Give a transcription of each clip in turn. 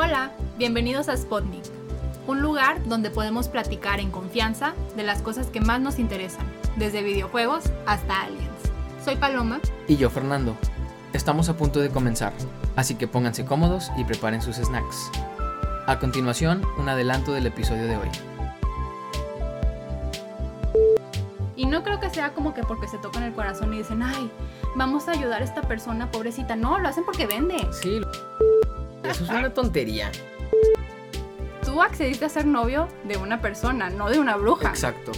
Hola, bienvenidos a Spotnik, un lugar donde podemos platicar en confianza de las cosas que más nos interesan, desde videojuegos hasta aliens. Soy Paloma. Y yo, Fernando. Estamos a punto de comenzar, así que pónganse cómodos y preparen sus snacks. A continuación, un adelanto del episodio de hoy. Y no creo que sea como que porque se tocan el corazón y dicen, ay, vamos a ayudar a esta persona pobrecita. No, lo hacen porque vende. Sí, eso es una tontería. Tú accediste a ser novio de una persona, no de una bruja. Exacto.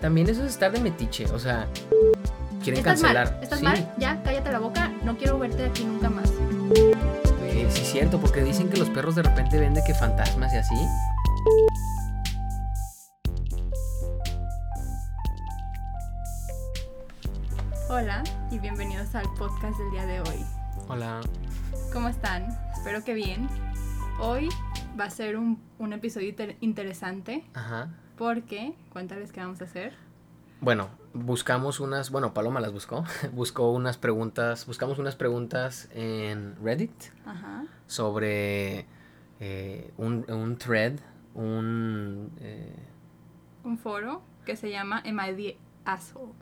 También eso es estar de metiche, o sea, quieren ¿Estás cancelar. mal? ¿Estás sí, mal? Ya, cállate la boca. No quiero verte aquí nunca más. eh, sí, cierto, porque dicen que los perros de repente venden que fantasmas y así. Hola y bienvenidos al podcast del día de hoy. Hola. ¿Cómo están? Espero que bien. Hoy va a ser un, un episodio inter- interesante Ajá. porque, cuéntales qué vamos a hacer. Bueno, buscamos unas, bueno, Paloma las buscó, buscó unas preguntas, buscamos unas preguntas en Reddit Ajá. sobre eh, un, un thread, un... eh, Un foro que se llama Am I the Asshole?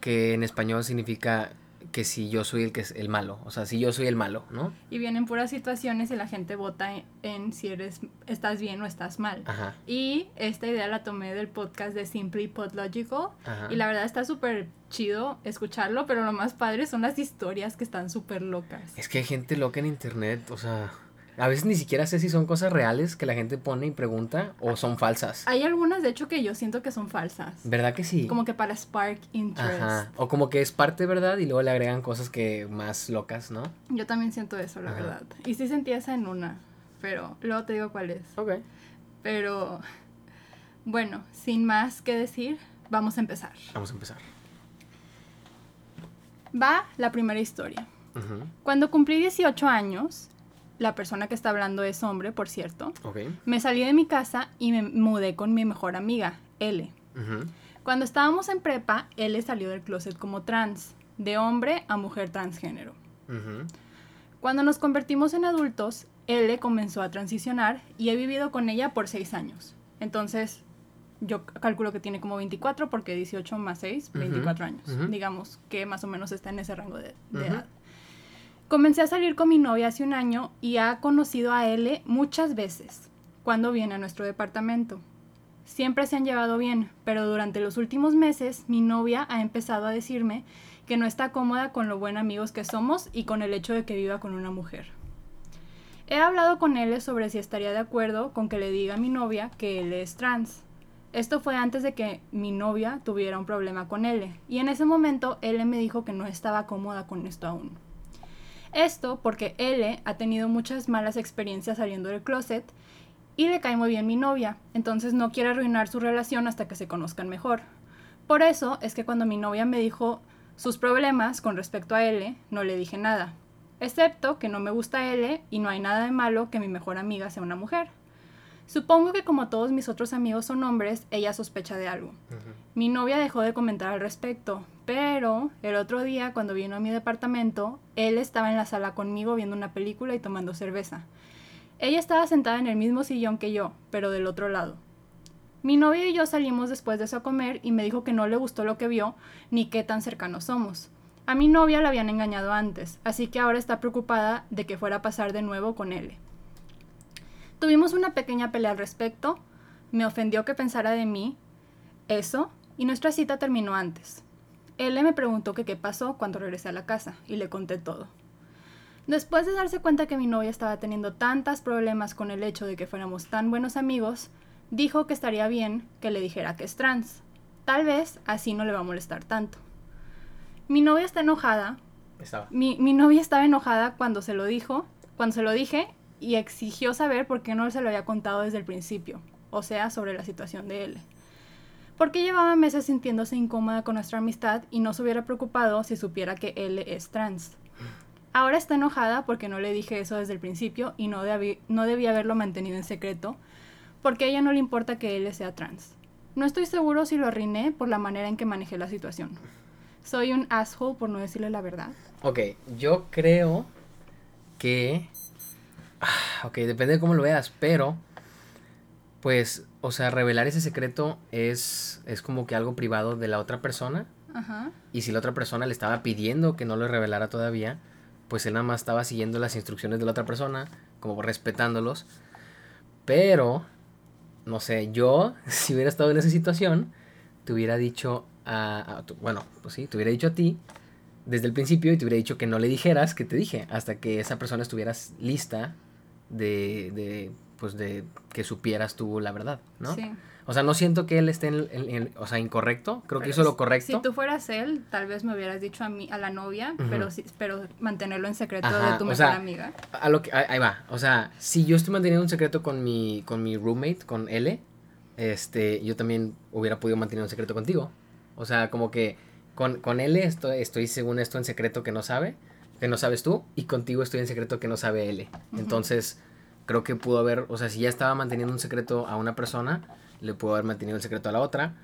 que en español significa que si yo soy el que es el malo, o sea, si yo soy el malo, ¿no? Y vienen puras situaciones y la gente vota en, en si eres estás bien o estás mal. Ajá, Y esta idea la tomé del podcast de Simply Podlogical. ajá. Y la verdad está súper chido escucharlo, pero lo más padre son las historias que están súper locas. Es que hay gente loca en internet, o sea, a veces ni siquiera sé si son cosas reales que la gente pone y pregunta o son falsas. Hay algunas, de hecho, que yo siento que son falsas. ¿Verdad que sí? Como que para spark interest. Ajá, o como que es parte verdad y luego le agregan cosas que más locas, ¿no? Yo también siento eso, la Ajá. verdad. Y sí sentí esa en una, pero luego te digo cuál es. Ok. Pero bueno, sin más que decir, vamos a empezar. Vamos a empezar. Va la primera historia. Cuando cumplí 18 años, la persona que está hablando es hombre, por cierto, me salí de mi casa y me mudé con mi mejor amiga, L. Cuando estábamos en prepa, L salió del closet como trans, de hombre a mujer transgénero. Cuando nos convertimos en adultos, L comenzó a transicionar y he vivido con ella por 6 años. Entonces, yo calculo que tiene como 24 porque 18 más 6, Ujú, 24 años. Digamos que más o menos está en ese rango de, edad. Comencé a salir con mi novia hace un año y ha conocido a L muchas veces cuando viene a nuestro departamento. Siempre se han llevado bien, pero durante los últimos meses mi novia ha empezado a decirme que no está cómoda con lo buen amigos que somos y con el hecho de que viva con una mujer. He hablado con él sobre si estaría de acuerdo con que le diga a mi novia que él es trans. Esto fue antes de que mi novia tuviera un problema con él, y en ese momento él me dijo que no estaba cómoda con esto aún. Esto porque L ha tenido muchas malas experiencias saliendo del closet y le cae muy bien mi novia, entonces no quiere arruinar su relación hasta que se conozcan mejor. Por eso es que cuando mi novia me dijo sus problemas con respecto a L, no le dije nada, excepto que no me gusta L y no hay nada de malo que mi mejor amiga sea una mujer. Supongo que como todos mis otros amigos son hombres, ella sospecha de algo. Mi novia dejó de comentar al respecto, pero el otro día cuando vino a mi departamento, él estaba en la sala conmigo viendo una película y tomando cerveza. Ella estaba sentada en el mismo sillón que yo, pero del otro lado. Mi novia y yo salimos después de eso a comer y me dijo que no le gustó lo que vio ni qué tan cercanos somos. A mi novia la habían engañado antes, así que ahora está preocupada de que fuera a pasar de nuevo con él. Tuvimos una pequeña pelea al respecto, me ofendió que pensara de mí eso y nuestra cita terminó antes. Él me preguntó que qué pasó cuando regresé a la casa y le conté todo. Después de darse cuenta que mi novia estaba teniendo tantos problemas con el hecho de que fuéramos tan buenos amigos, dijo que estaría bien que le dijera que es trans. Tal vez así no le va a molestar tanto. Mi novia está enojada. Estaba. Mi, mi novia estaba enojada cuando se lo dijo, cuando se lo dije y exigió saber por qué no se lo había contado desde el principio, o sea, sobre la situación de él. Porque llevaba meses sintiéndose incómoda con nuestra amistad y no se hubiera preocupado si supiera que él es trans. Ahora está enojada porque no le dije eso desde el principio y no, debí- debía haberlo mantenido en secreto, porque a ella no le importa que él sea trans. No estoy seguro si lo arruiné por la manera en que manejé la situación. Soy un asshole por no decirle la verdad. Ok, yo creo que... Ah, ok, depende de cómo lo veas, pero pues, o sea, revelar ese secreto es, es como que algo privado de la otra persona. Ajá. Y si la otra persona le estaba pidiendo que no lo revelara todavía, pues él nada más estaba siguiendo las instrucciones de la otra persona, como respetándolos. Pero, no sé, yo, si hubiera estado en esa situación, te hubiera dicho a, a tu- bueno, pues sí, te hubiera dicho a ti desde el principio y te hubiera dicho que no le dijeras que te dije, hasta que esa persona estuvieras lista de, de pues de que supieras tú la verdad, ¿no? Sí. O sea, no siento que él esté en, en- en- o sea, incorrecto, creo que Pero hizo lo correcto. Si tú fueras él, tal vez me hubieras dicho a mí, a la novia, pero sí, pero mantenerlo en secreto Ajá, de tu mejor sea, amiga. A lo que, ahí va. O sea, si yo estoy manteniendo un secreto con mi, con mi roommate, con L, este, yo también hubiera podido mantener un secreto contigo. O sea, como que con, con L estoy, estoy según esto en secreto que no sabe, que no sabes tú, y contigo estoy en secreto que no sabe L. Entonces, creo que pudo haber, o sea, si ya estaba manteniendo un secreto a una persona, le pudo haber mantenido el secreto a la otra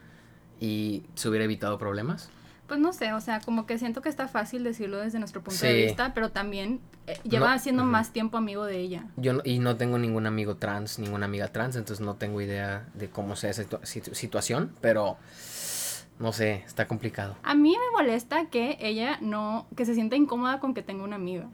y se hubiera evitado problemas. Pues no sé, o sea, como que siento que está fácil decirlo desde nuestro punto Sí. de vista, pero también eh, lleva No, siendo más tiempo amigo de ella. Yo no- y no tengo ningún amigo trans, ninguna amiga trans, entonces no tengo idea de cómo sea esa situa- situ- situación, pero no sé, está complicado. A mí me molesta que ella no, que se sienta incómoda con que tenga una amiga.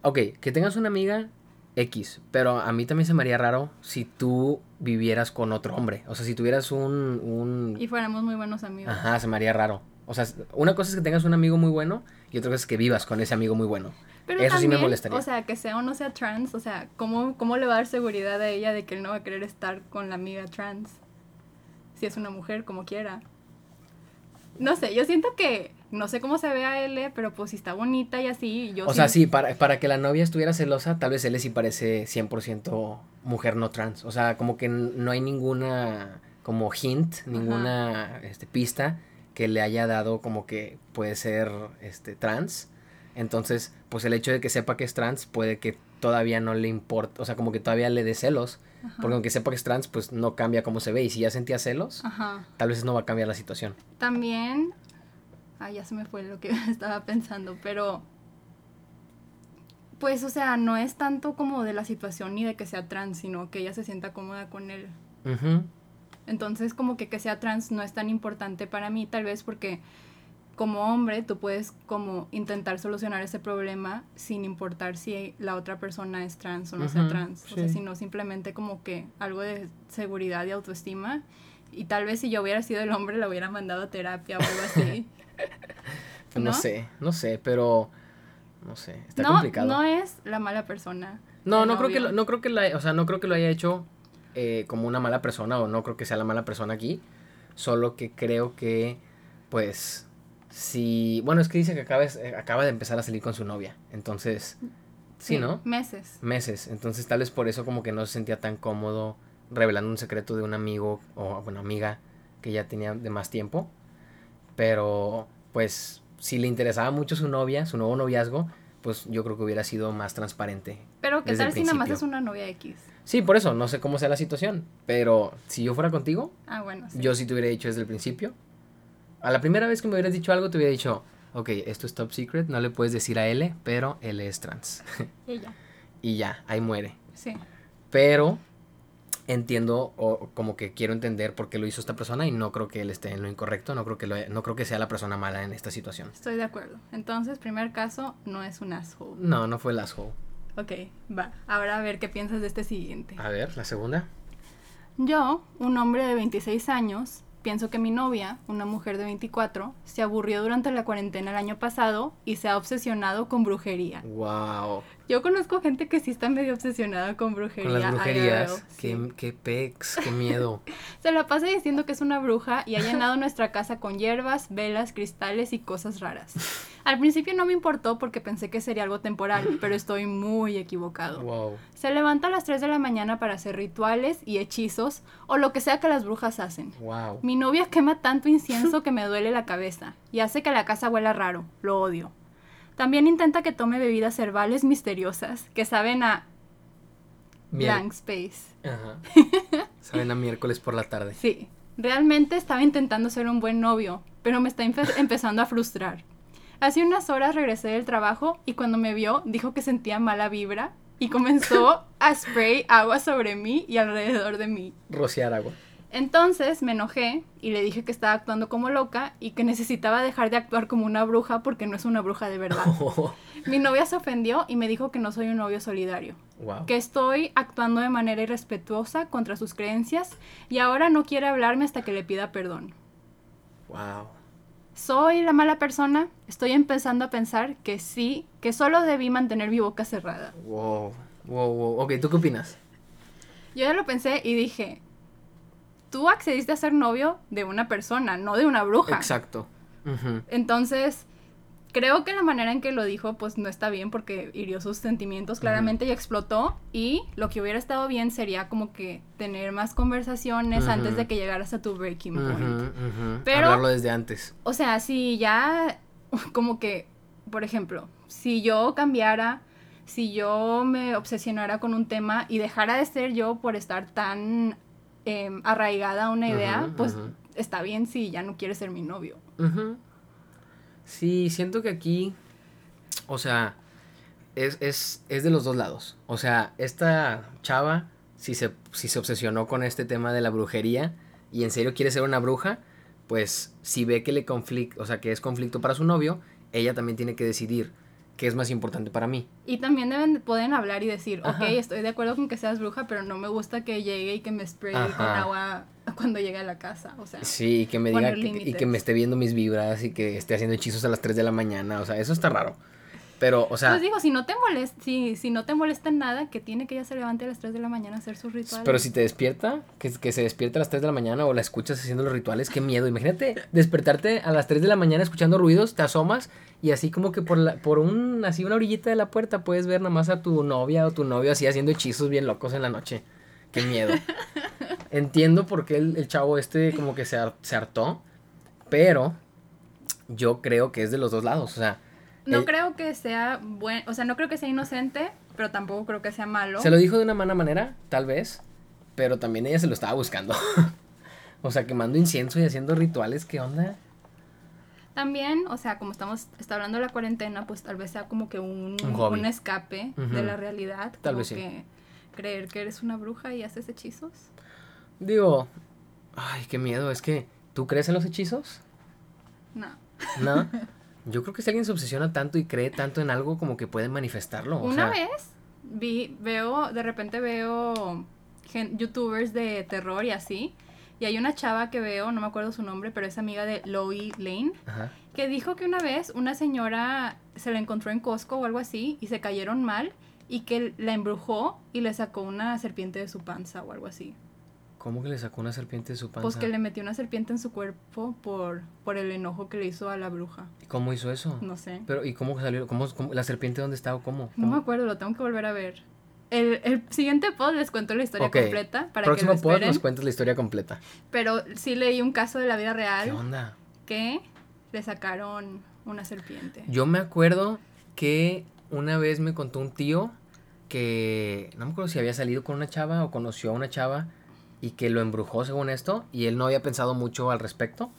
Ok, que tengas una amiga X, pero a mí también se me haría raro si tú vivieras con otro hombre, o sea, si tuvieras un... un... Y fuéramos muy buenos amigos. Ajá, se me haría raro. O sea, una cosa es que tengas un amigo muy bueno y otra cosa es que vivas con ese amigo muy bueno. Pero Eso sí me molestaría. O sea, que sea o no sea trans, o sea, ¿cómo, ¿cómo le va a dar seguridad a ella de que él no va a querer estar con la amiga trans? Si es una mujer, como quiera. No sé, yo siento que, no sé cómo se ve a L, pero pues si está bonita y así, yo O sea, sí, para, para que la novia estuviera celosa, tal vez él sí parece 100% mujer no trans. O sea, como que no hay ninguna como hint, ninguna este, pista que le haya dado como que puede ser este, trans. Entonces, pues el hecho de que sepa que es trans puede que todavía no le importa, o sea, como que todavía le dé celos. Ajá. Porque aunque sepa que es trans, pues no cambia cómo se ve. Y si ya sentía celos, Ajá. tal vez no va a cambiar la situación. También, ah, ya se me fue lo que estaba pensando, pero, pues, o sea, no es tanto como de la situación ni de que sea trans, sino que ella se sienta cómoda con él. Ujú. Entonces, como que que sea trans no es tan importante para mí, tal vez porque como hombre tú puedes como intentar solucionar ese problema sin importar si la otra persona es trans o no sea Ujú, trans. O sea, sí. sino simplemente como que algo de seguridad y autoestima. Y tal vez si yo hubiera sido el hombre la hubiera mandado a terapia o algo así. No ¿No? sé, no sé, pero no sé, está no, complicado. no es la mala persona. No, no creo que lo, no creo que la, o sea, no creo que lo haya hecho eh, como una mala persona o no creo que sea la mala persona aquí, solo que creo que pues si, bueno, es que dice que acaba, eh, acaba de empezar a salir con su novia, entonces sí, ¿no? Meses. Meses, entonces tal vez por eso como que no se sentía tan cómodo revelando un secreto de un amigo o bueno, amiga que ya tenía de más tiempo, pero pues si le interesaba mucho su novia, su nuevo noviazgo, pues yo creo que hubiera sido más transparente Pero ¿qué tal si nada más es una novia X? Sí, por eso, no sé cómo sea la situación. Pero si yo fuera contigo, Ah, bueno, sí. yo sí te hubiera dicho desde el principio. A la primera vez que me hubieras dicho algo, te hubiera dicho, ok, esto es top secret, no le puedes decir a L, pero L es trans. Ella. y ya, ahí muere. Sí. Pero entiendo o como que quiero entender por qué lo hizo esta persona y no creo que él esté en lo incorrecto, no creo que, lo- no creo que sea la persona mala en esta situación. Estoy de acuerdo. Entonces, primer caso, no es un asshole. No, no fue el asshole. Ok, va. Ahora a ver qué piensas de este siguiente. A ver, la segunda. Yo, un hombre de 26 años, pienso que mi novia, una mujer de 24, se aburrió durante la cuarentena el año pasado y se ha obsesionado con brujería. Wow. Yo conozco gente que sí está medio obsesionada con brujería. Con las brujerías. Sí. Qué, qué pex, qué miedo. Se la pasa diciendo que es una bruja y ha llenado nuestra casa con hierbas, velas, cristales y cosas raras. Al principio no me importó porque pensé que sería algo temporal, pero estoy muy equivocado. wow. Se levanta a las 3 de la mañana para hacer rituales y hechizos o lo que sea que las brujas hacen. Wow. Mi novia quema tanto incienso que me duele la cabeza y hace que la casa huela raro. Lo odio. También intenta que tome bebidas herbales misteriosas que saben a blank space. Ajá. Saben a miércoles por la tarde. Sí, realmente estaba intentando ser un buen novio, pero me está empe- empezando a frustrar. Hace unas horas regresé del trabajo y cuando me vio dijo que sentía mala vibra y comenzó a spray agua sobre mí y alrededor de mí. Rociar agua. Entonces me enojé y le dije que estaba actuando como loca y que necesitaba dejar de actuar como una bruja porque no es una bruja de verdad. Mi novia se ofendió y me dijo que no soy un novio solidario. Wow. Que estoy actuando de manera irrespetuosa contra sus creencias y ahora no quiere hablarme hasta que le pida perdón. Wow. ¿Soy la mala persona? Estoy empezando a pensar que sí, que solo debí mantener mi boca cerrada. Wow. Wow, wow. Ok, ¿tú qué opinas? Yo ya lo pensé y dije, tú accediste a ser novio de una persona, no de una bruja. Exacto. Entonces, creo que la manera en que lo dijo, pues no está bien porque hirió sus sentimientos claramente y explotó. Y lo que hubiera estado bien sería como que tener más conversaciones antes de que llegaras a tu breaking point. Pero- Hablarlo desde antes. O sea, si ya, como que, por ejemplo, si yo cambiara, si yo me obsesionara con un tema y dejara de ser yo por estar tan em, arraigada a una idea, pues está bien si ya no quieres ser mi novio. Sí, siento que aquí, o sea, es, es, es de los dos lados. O sea, esta chava, si se, si se obsesionó con este tema de la brujería y en serio quiere ser una bruja, pues si ve que le conflicto, o sea, que es conflicto para su novio, ella también tiene que decidir qué es más importante para mí. Y también deben, pueden hablar y decir, Ajá. ok, estoy de acuerdo con que seas bruja, pero no me gusta que llegue y que me spraye con agua cuando llegue a la casa. O sea, Sí, y que me diga que- y que me esté viendo mis vibras y que esté haciendo hechizos a las 3 de la mañana, o sea, eso está raro. Pero, o sea, pues digo, si no te molesta, si, si no te molesta en nada, que tiene que ella se levante a las 3 de la mañana a hacer sus rituales. Pero si te despierta, que, que se despierta a las 3 de la mañana o la escuchas haciendo los rituales, qué miedo. Imagínate despertarte a las 3 de la mañana escuchando ruidos, te asomas y así como que por, la, por un, así una orillita de la puerta puedes ver nada más a tu novia o tu novio así haciendo hechizos bien locos en la noche. Qué miedo. Entiendo por qué el, el chavo este como que se, se hartó, pero yo creo que es de los dos lados. O sea, No él- creo que sea buen, o sea, no creo que sea inocente, pero tampoco creo que sea malo. Se lo dijo de una mala manera, tal vez, pero también ella se lo estaba buscando. o sea, quemando incienso y haciendo rituales, ¿qué onda? También, o sea, como estamos está hablando de la cuarentena, pues tal vez sea como que un, Un escape de la realidad, Tal como vez sí. que creer que eres una bruja y haces hechizos. Digo, ay, qué miedo, es que, ¿tú crees en los hechizos? No. ¿No? Yo creo que si alguien se obsesiona tanto y cree tanto en algo, como que puede manifestarlo. o Una sea, vez vi, veo, de repente veo gen- youtubers de terror y así, y hay una chava que veo, no me acuerdo su nombre, pero es amiga de Loie Lane, Ajá. que dijo que una vez una señora se la encontró en Costco o algo así y se cayeron mal y que la embrujó y le sacó una serpiente de su panza o algo así. ¿Cómo que le sacó una serpiente de su panza? Pues que le metió una serpiente en su cuerpo por, por el enojo que le hizo a la bruja. ¿Y ¿Cómo hizo eso? No sé. Pero, ¿y cómo salió? ¿Cómo, cómo- la serpiente dónde estaba? ¿Cómo? No me ¿Cómo? acuerdo, lo tengo que volver a ver. El, el siguiente pod les cuento la historia completa para Próximo que lo pod nos cuentas la historia completa. Pero sí leí un caso de la vida ¿Qué real onda? que le sacaron una serpiente. Yo me acuerdo que una vez me contó un tío que no me acuerdo si había salido con una chava o conoció a una chava y que lo embrujó según esto y él no había pensado mucho al respecto,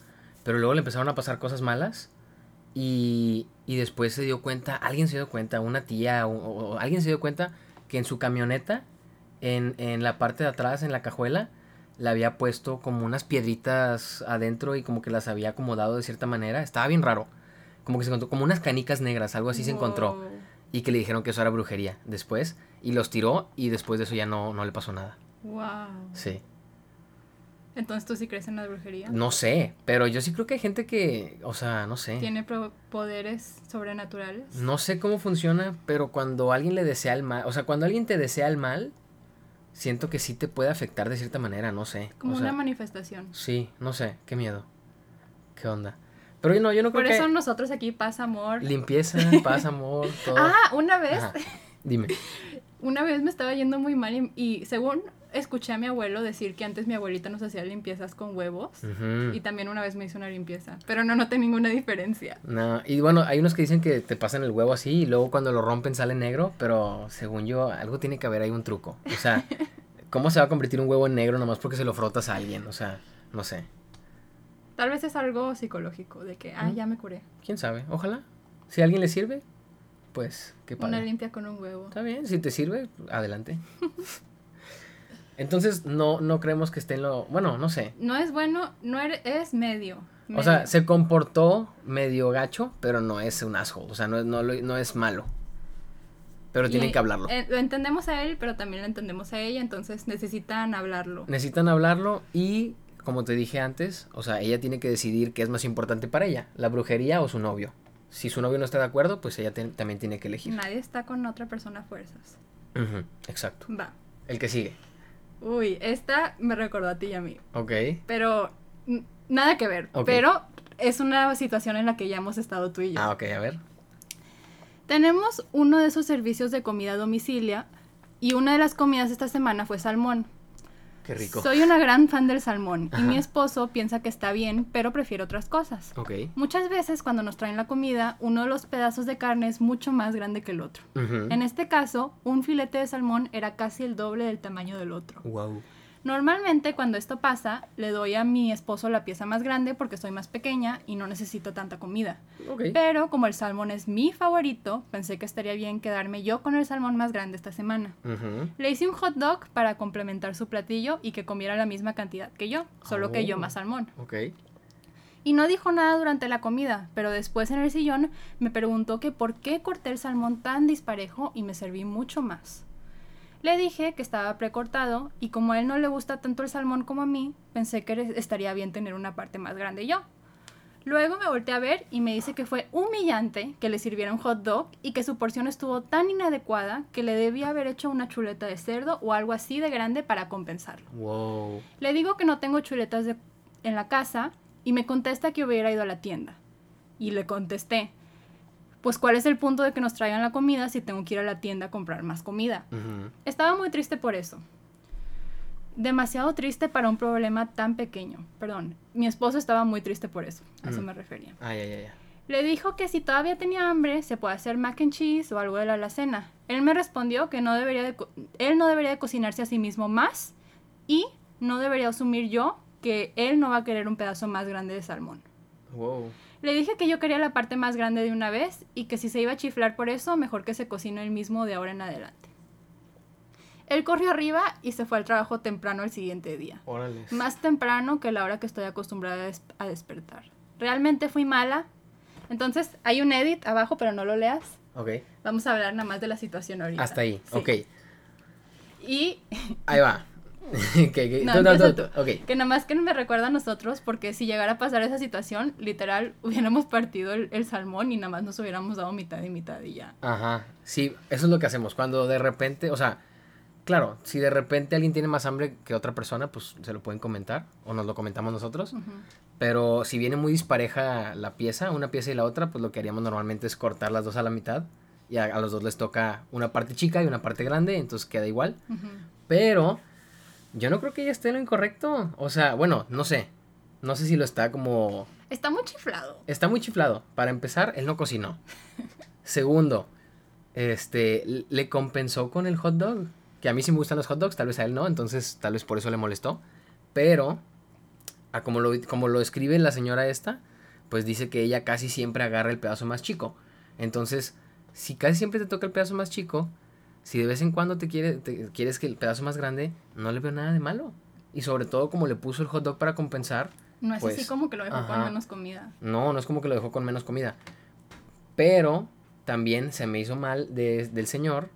pero luego le empezaron a pasar cosas malas y, y después se dio cuenta, alguien se dio cuenta, una tía o, o alguien se dio cuenta que en su camioneta, en, en la parte de atrás, en la cajuela, le había puesto como unas piedritas adentro y como que las había acomodado de cierta manera. Estaba bien raro. Como que se encontró como unas canicas negras, algo así se encontró. Y que le dijeron que eso era brujería después. Y los tiró y después de eso ya no, no le pasó nada. Wow. Sí. Entonces tú sí crees en la brujería. No sé, pero yo sí creo que hay gente que, o sea, no sé. Tiene poderes sobrenaturales. No sé cómo funciona, pero cuando alguien le desea el mal, o sea, cuando alguien te desea el mal, siento que sí te puede afectar de cierta manera, no sé. Como o sea, una manifestación. Sí, no sé, qué miedo. ¿Qué onda? Pero yo no, yo no creo Por eso que nosotros aquí paz, amor. limpieza, paz, amor, todo. Ah, una vez, Ajá. Dime. una vez me estaba yendo muy mal y, y según escuché a mi abuelo decir que antes mi abuelita nos hacía limpiezas con huevos. Y también una vez me hizo una limpieza, pero no noté ninguna diferencia. No, y bueno, hay unos que dicen que te pasan el huevo así y luego cuando lo rompen sale negro, pero según yo, algo tiene que haber ahí un truco. O sea, ¿cómo se va a convertir un huevo en negro nomás porque se lo frotas a alguien? O sea, no sé. Tal vez es algo psicológico, de que, ah, ya me curé. ¿Quién sabe? Ojalá. Si a alguien le sirve, pues, qué Una padre. limpia con un huevo. Está bien, si te sirve, adelante. Entonces, no, no creemos que esté en lo... Bueno, no sé. No es bueno, no eres, es medio. O sea, se comportó medio gacho, pero no es un asshole. O sea, no, es- no, no es malo. Pero tienen que hablarlo. eh, lo entendemos a él, pero también lo entendemos a ella, entonces necesitan hablarlo. Necesitan hablarlo y, como te dije antes, o sea, ella tiene que decidir qué es más importante para ella, la brujería o su novio. Si su novio no está de acuerdo, pues ella también tiene que elegir. Nadie está con otra persona a fuerzas. Exacto. Va. El que sigue. Uy, esta me recordó a ti y a mí. Ok. Pero nada que ver. Ok. Pero es una situación en la que ya hemos estado tú y yo. Ah, ok, a ver. Tenemos uno de esos servicios de comida a domicilia y una de las comidas esta semana fue salmón. Qué rico. Soy una gran fan del salmón y mi esposo piensa que está bien, pero prefiere otras cosas. Muchas veces cuando nos traen la comida, uno de los pedazos de carne es mucho más grande que el otro. En este caso, un filete de salmón era casi el doble del tamaño del otro. Wow. Normalmente cuando esto pasa, le doy a mi esposo la pieza más grande porque soy más pequeña y no necesito tanta comida. Pero como el salmón es mi favorito, pensé que estaría bien quedarme yo con el salmón más grande esta semana. Le hice un hot dog para complementar su platillo y que comiera la misma cantidad que yo, solo que yo Oh. más salmón. Y no dijo nada durante la comida, pero después en el sillón me preguntó que por qué corté el salmón tan disparejo y me serví mucho más. Le dije que estaba precortado y como a él no le gusta tanto el salmón como a mí, pensé que estaría bien tener una parte más grande yo. Luego me volteé a ver y me dice que fue humillante que le sirviera un hot dog y que su porción estuvo tan inadecuada que le debía haber hecho una chuleta de cerdo o algo así de grande para compensarlo. Wow. Le digo que no tengo chuletas de- en la casa y me contesta que hubiera ido a la tienda. Y le contesté, pues cuál es el punto de que nos traigan la comida si tengo que ir a la tienda a comprar más comida. Estaba muy triste por eso. Demasiado triste para un problema tan pequeño. Perdón, mi esposo estaba muy triste por eso. A eso Mm. me refería. Ay, ay, ay, ay. Le dijo que si todavía tenía hambre se puede hacer mac and cheese o algo de la alacena. Él me respondió que no debería de él no debería de cocinarse a sí mismo más y no debería asumir yo que él no va a querer un pedazo más grande de salmón. Wow. Le dije que yo quería la parte más grande de una vez y que si se iba a chiflar por eso, mejor que se cocine él mismo de ahora en adelante. Él corrió arriba y se fue al trabajo temprano el siguiente día Órale. más temprano que la hora que estoy acostumbrada a, des- a despertar. Realmente fui mala. Entonces, hay un edit abajo, pero no lo leas. Ok. Vamos a hablar nada más de la situación ahorita. Hasta ahí. Sí. Ok. Y Ahí va. Ok, ok. No, no, tú, tú. tú. Ok. que nada más que me recuerda a nosotros, porque si llegara a pasar esa situación, literal, hubiéramos partido el, el salmón y nada más nos hubiéramos dado mitad y mitad y ya. Ajá, sí, eso es lo que hacemos. Cuando de repente, o sea, claro, si de repente alguien tiene más hambre que otra persona, pues se lo pueden comentar o nos lo comentamos nosotros. Ujú. Pero si viene muy dispareja la pieza, una pieza y la otra, pues lo que haríamos normalmente es cortar las dos a la mitad. Y a, a los dos les toca una parte chica y una parte grande, entonces queda igual. Ujú. Pero yo no creo que ella esté en lo incorrecto. O sea, bueno, no sé. No sé si lo está como Está muy chiflado. Está muy chiflado. Para empezar, él no cocinó. Segundo, este, le compensó con el hot dog. Que a mí sí me gustan los hot dogs, tal vez a él no, entonces tal vez por eso le molestó. Pero, a como lo, como lo escribe la señora esta, pues dice que ella casi siempre agarra el pedazo más chico. Entonces, si casi siempre te toca el pedazo más chico, si de vez en cuando te, quiere, te- quieres que el pedazo más grande, no le veo nada de malo. Y sobre todo como le puso el hot dog para compensar, No es Pues, así como que lo dejó con ajá. menos comida. no, no es como que lo dejó con menos comida. Pero también se me hizo mal de- del señor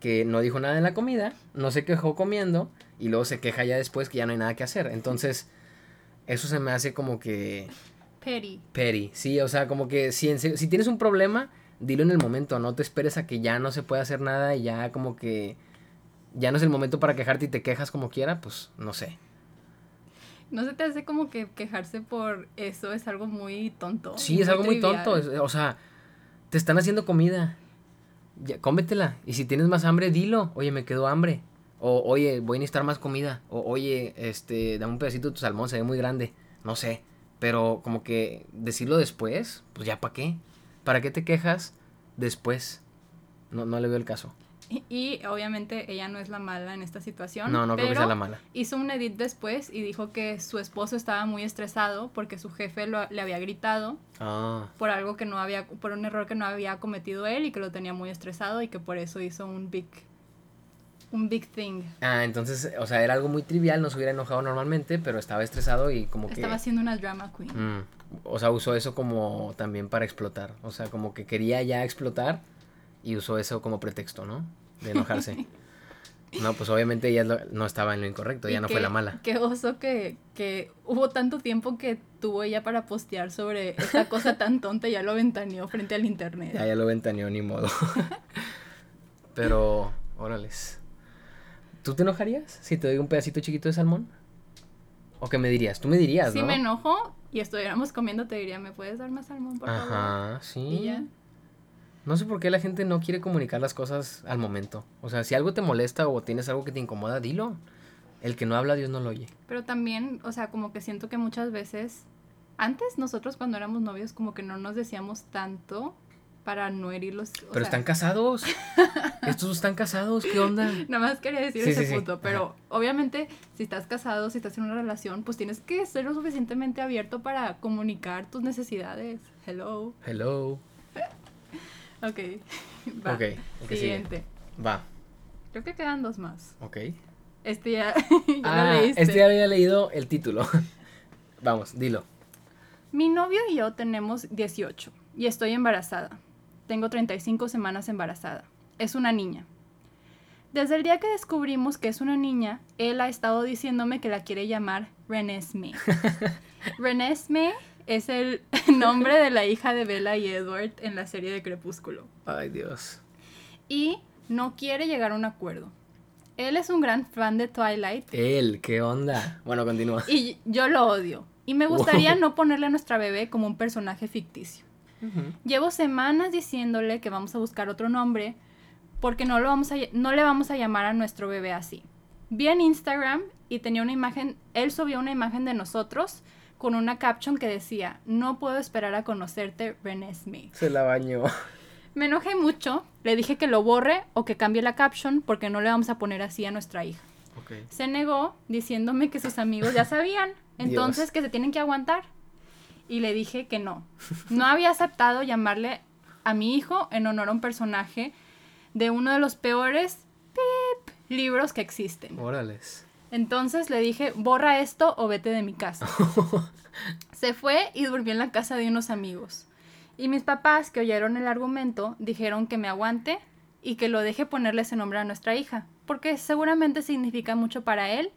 que no dijo nada de la comida, no se quejó comiendo y luego se queja ya después que ya no hay nada que hacer. Entonces, eso se me hace como que Petty. petty. Sí, o sea, como que si, en serio- si tienes un problema, dilo en el momento, no te esperes a que ya no se pueda hacer nada y ya como que ya no es el momento para quejarte y te quejas como quiera, pues no sé. ¿No se te hace como que quejarse por eso es algo muy tonto? Sí, es algo muy tonto. es- o sea, te están haciendo comida. Ya, cómetela. Y si tienes más hambre, dilo. Oye, me quedó hambre. O, oye, voy a necesitar más comida. O, oye, este, dame un pedacito de tu salmón, se ve muy grande. No sé. Pero como que decirlo después, pues ya para qué. ¿Para qué te quejas después? No, no le veo el caso. Y, y obviamente ella no es la mala en esta situación. No, no creo que sea pero la mala. Hizo un edit después y dijo que su esposo estaba muy estresado porque su jefe lo- le había gritado Ah, por algo que no había, por un error que no había cometido él y que lo tenía muy estresado y que por eso hizo un big, un big thing. ah, entonces, o sea, era algo muy trivial, no se hubiera enojado normalmente, pero estaba estresado y como que... Estaba haciendo una drama queen. Mm, o sea, usó eso como también para explotar. O sea, como que quería ya explotar y usó eso como pretexto, ¿no? De enojarse. no, pues obviamente ella lo- no estaba en lo incorrecto, Y ella no fue la mala. Qué oso que, que hubo tanto tiempo que tuvo ella para postear sobre esta cosa tan tonta y ya lo ventaneó frente al internet. Ya, ya lo ventaneó, ni modo. Pero, órales. ¿Tú te enojarías si te doy un pedacito chiquito de salmón? ¿O qué me dirías? Tú me dirías, Si ¿no? me enojo y estuviéramos comiendo, te diría, ¿me puedes dar más salmón, por favor? Ajá, sí. Y ya. No sé por qué la gente no quiere comunicar las cosas al momento. O sea, si algo te molesta o tienes algo que te incomoda, dilo. El que no habla, Dios no lo oye. Pero también, o sea, como que siento que muchas veces, antes nosotros cuando éramos novios, como que no nos decíamos tanto para no herirlos. Pero sea, están casados. Estos están casados, ¿qué onda? Nada más quería decir Sí, ese sí, sí. punto, pero obviamente si estás casado, si estás en una relación, pues tienes que ser lo suficientemente abierto para comunicar tus necesidades. Hello. Hello. Ok. Va. Ok, sigue. Siguiente. Va, Creo que quedan dos más. ok. Este ya, ya ah, lo leíste. este ya había leído el título. Vamos, dilo. Mi novio y yo tenemos 18 y estoy embarazada. Tengo 35 semanas embarazada. Es una niña. Desde el día que descubrimos que es una niña, él ha estado diciéndome que la quiere llamar Renesme. Renesme es el nombre de la hija de Bella y Edward en la serie de Crepúsculo. Ay, Dios. Y no quiere llegar a un acuerdo. Él es un gran fan de Twilight Él, ¿qué onda? Bueno, continúa. y yo lo odio. Y me gustaría Wow. no ponerle a nuestra bebé como un personaje ficticio. Llevo semanas diciéndole que vamos a buscar otro nombre porque no, lo vamos a, no le vamos a llamar a nuestro bebé así. Vi en Instagram y tenía una imagen, él subió una imagen de nosotros con una caption que decía, no puedo esperar a conocerte, René Smith. Se la bañó. Me enojé mucho, le dije que lo borre o que cambie la caption porque no le vamos a poner así a nuestra hija. Ok. Se negó diciéndome que sus amigos ya sabían, entonces que se tienen que aguantar. Y le dije que no. No había aceptado llamarle a mi hijo en honor a un personaje de uno de los peores pip, libros que existen. Órales. Entonces le dije, borra esto o vete de mi casa. Se fue y durmió en la casa de unos amigos. Y mis papás, que oyeron el argumento, dijeron que me aguante y que lo deje ponerle ese nombre a nuestra hija, porque seguramente significa mucho para él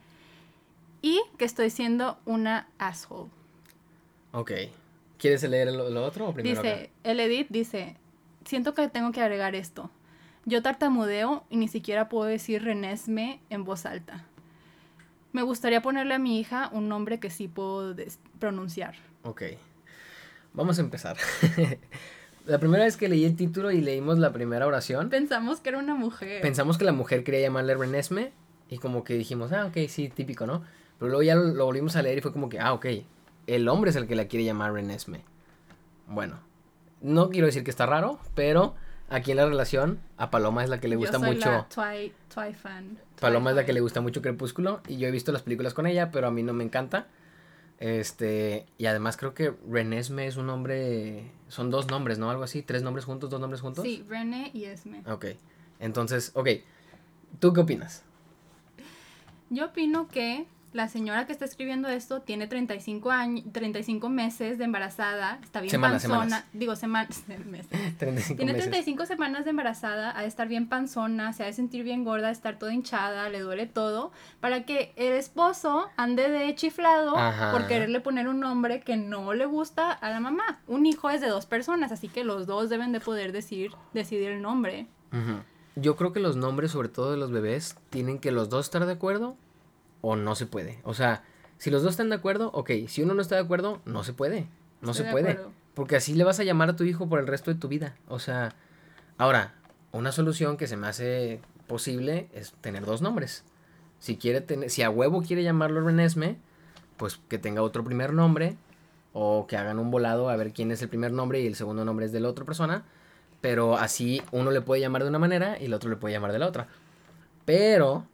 y que estoy siendo una asshole. Ok. ¿Quieres leer lo, lo otro o primero Dice, acá? el edit dice, siento que tengo que agregar esto. Yo tartamudeo y ni siquiera puedo decir Renesme en voz alta. Me gustaría ponerle a mi hija un nombre que sí puedo pronunciar. Ok. Vamos a empezar. la primera vez que leí el título y leímos la primera oración, Pensamos que era una mujer. pensamos que la mujer quería llamarle Renesme y como que dijimos, ah, ok, sí, típico, ¿no? Pero luego ya lo, lo volvimos a leer y fue como que, ah, ok, el hombre es el que la quiere llamar Renesme. Bueno, no quiero decir que está raro, pero aquí en la relación a Paloma es la que le gusta Yo soy mucho. la Twi, Twi fan. Paloma es la que le gusta mucho Crepúsculo y yo he visto las películas con ella, pero a mí no me encanta. Este, y además creo que Renesme es un nombre, son dos nombres, ¿no? Algo así, tres nombres juntos, dos nombres juntos. Sí, René y Esme. Ok. Entonces, ok. ¿Tú qué opinas? Yo opino que la señora que está escribiendo esto tiene 35 años, 35 meses de embarazada, está bien Semanas, panzona, semanas. digo semanas, meses. 35 Tiene meses. 35 semanas de embarazada, ha de estar bien panzona, se ha de sentir bien gorda, estar toda hinchada, le duele todo, para que el esposo ande de chiflado Ajá. por quererle poner un nombre que no le gusta a la mamá. Un hijo es de dos personas, así que los dos deben de poder decir, decidir el nombre. Yo creo que los nombres, sobre todo de los bebés, tienen que los dos estar de acuerdo o no se puede. O sea, si los dos están de acuerdo, ok. Si uno no está de acuerdo, no se puede. No Estoy se de puede. acuerdo. Porque así le vas a llamar a tu hijo por el resto de tu vida. O sea, ahora, una solución que se me hace posible es tener dos nombres. Si quiere tener, si a huevo quiere llamarlo Renesme, pues que tenga otro primer nombre o que hagan un volado a ver quién es el primer nombre y el segundo nombre es de la otra persona. Pero así uno le puede llamar de una manera y el otro le puede llamar de la otra. Pero,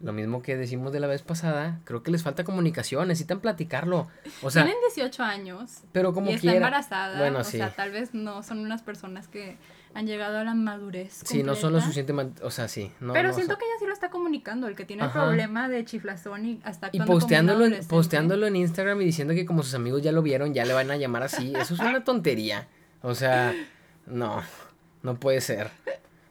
lo mismo que decimos de la vez pasada, creo que les falta comunicación, necesitan platicarlo. O sea, Tienen 18 años. pero como y está quiera. embarazada. Bueno, o sí. sea, tal vez no son unas personas que han llegado a la madurez. Sí, no son lo suficientemente, o sea, sí. No, Pero no siento que ella sí lo está comunicando, el que tiene Ajá. el problema de chiflazón y hasta Y posteándolo en, posteándolo en Instagram y diciendo que como sus amigos ya lo vieron, ya le van a llamar así. Eso es una tontería. O sea, no, no puede ser.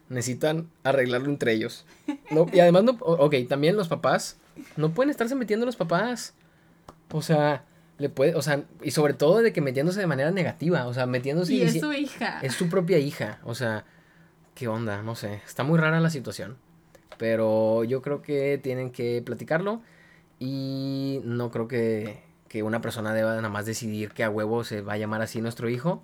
Necesitan arreglarlo entre ellos. No, y además, no, ok, también los papás no pueden estarse metiendo los papás. O sea, le puede, o sea, y sobre todo de que metiéndose de manera negativa. O sea, metiéndose Y es dici- su hija. es su propia hija. O sea, ¿qué onda? No sé. Está muy rara la situación. Pero yo creo que tienen que platicarlo. Y no creo que, que una persona deba nada más decidir que a huevo se va a llamar así nuestro hijo.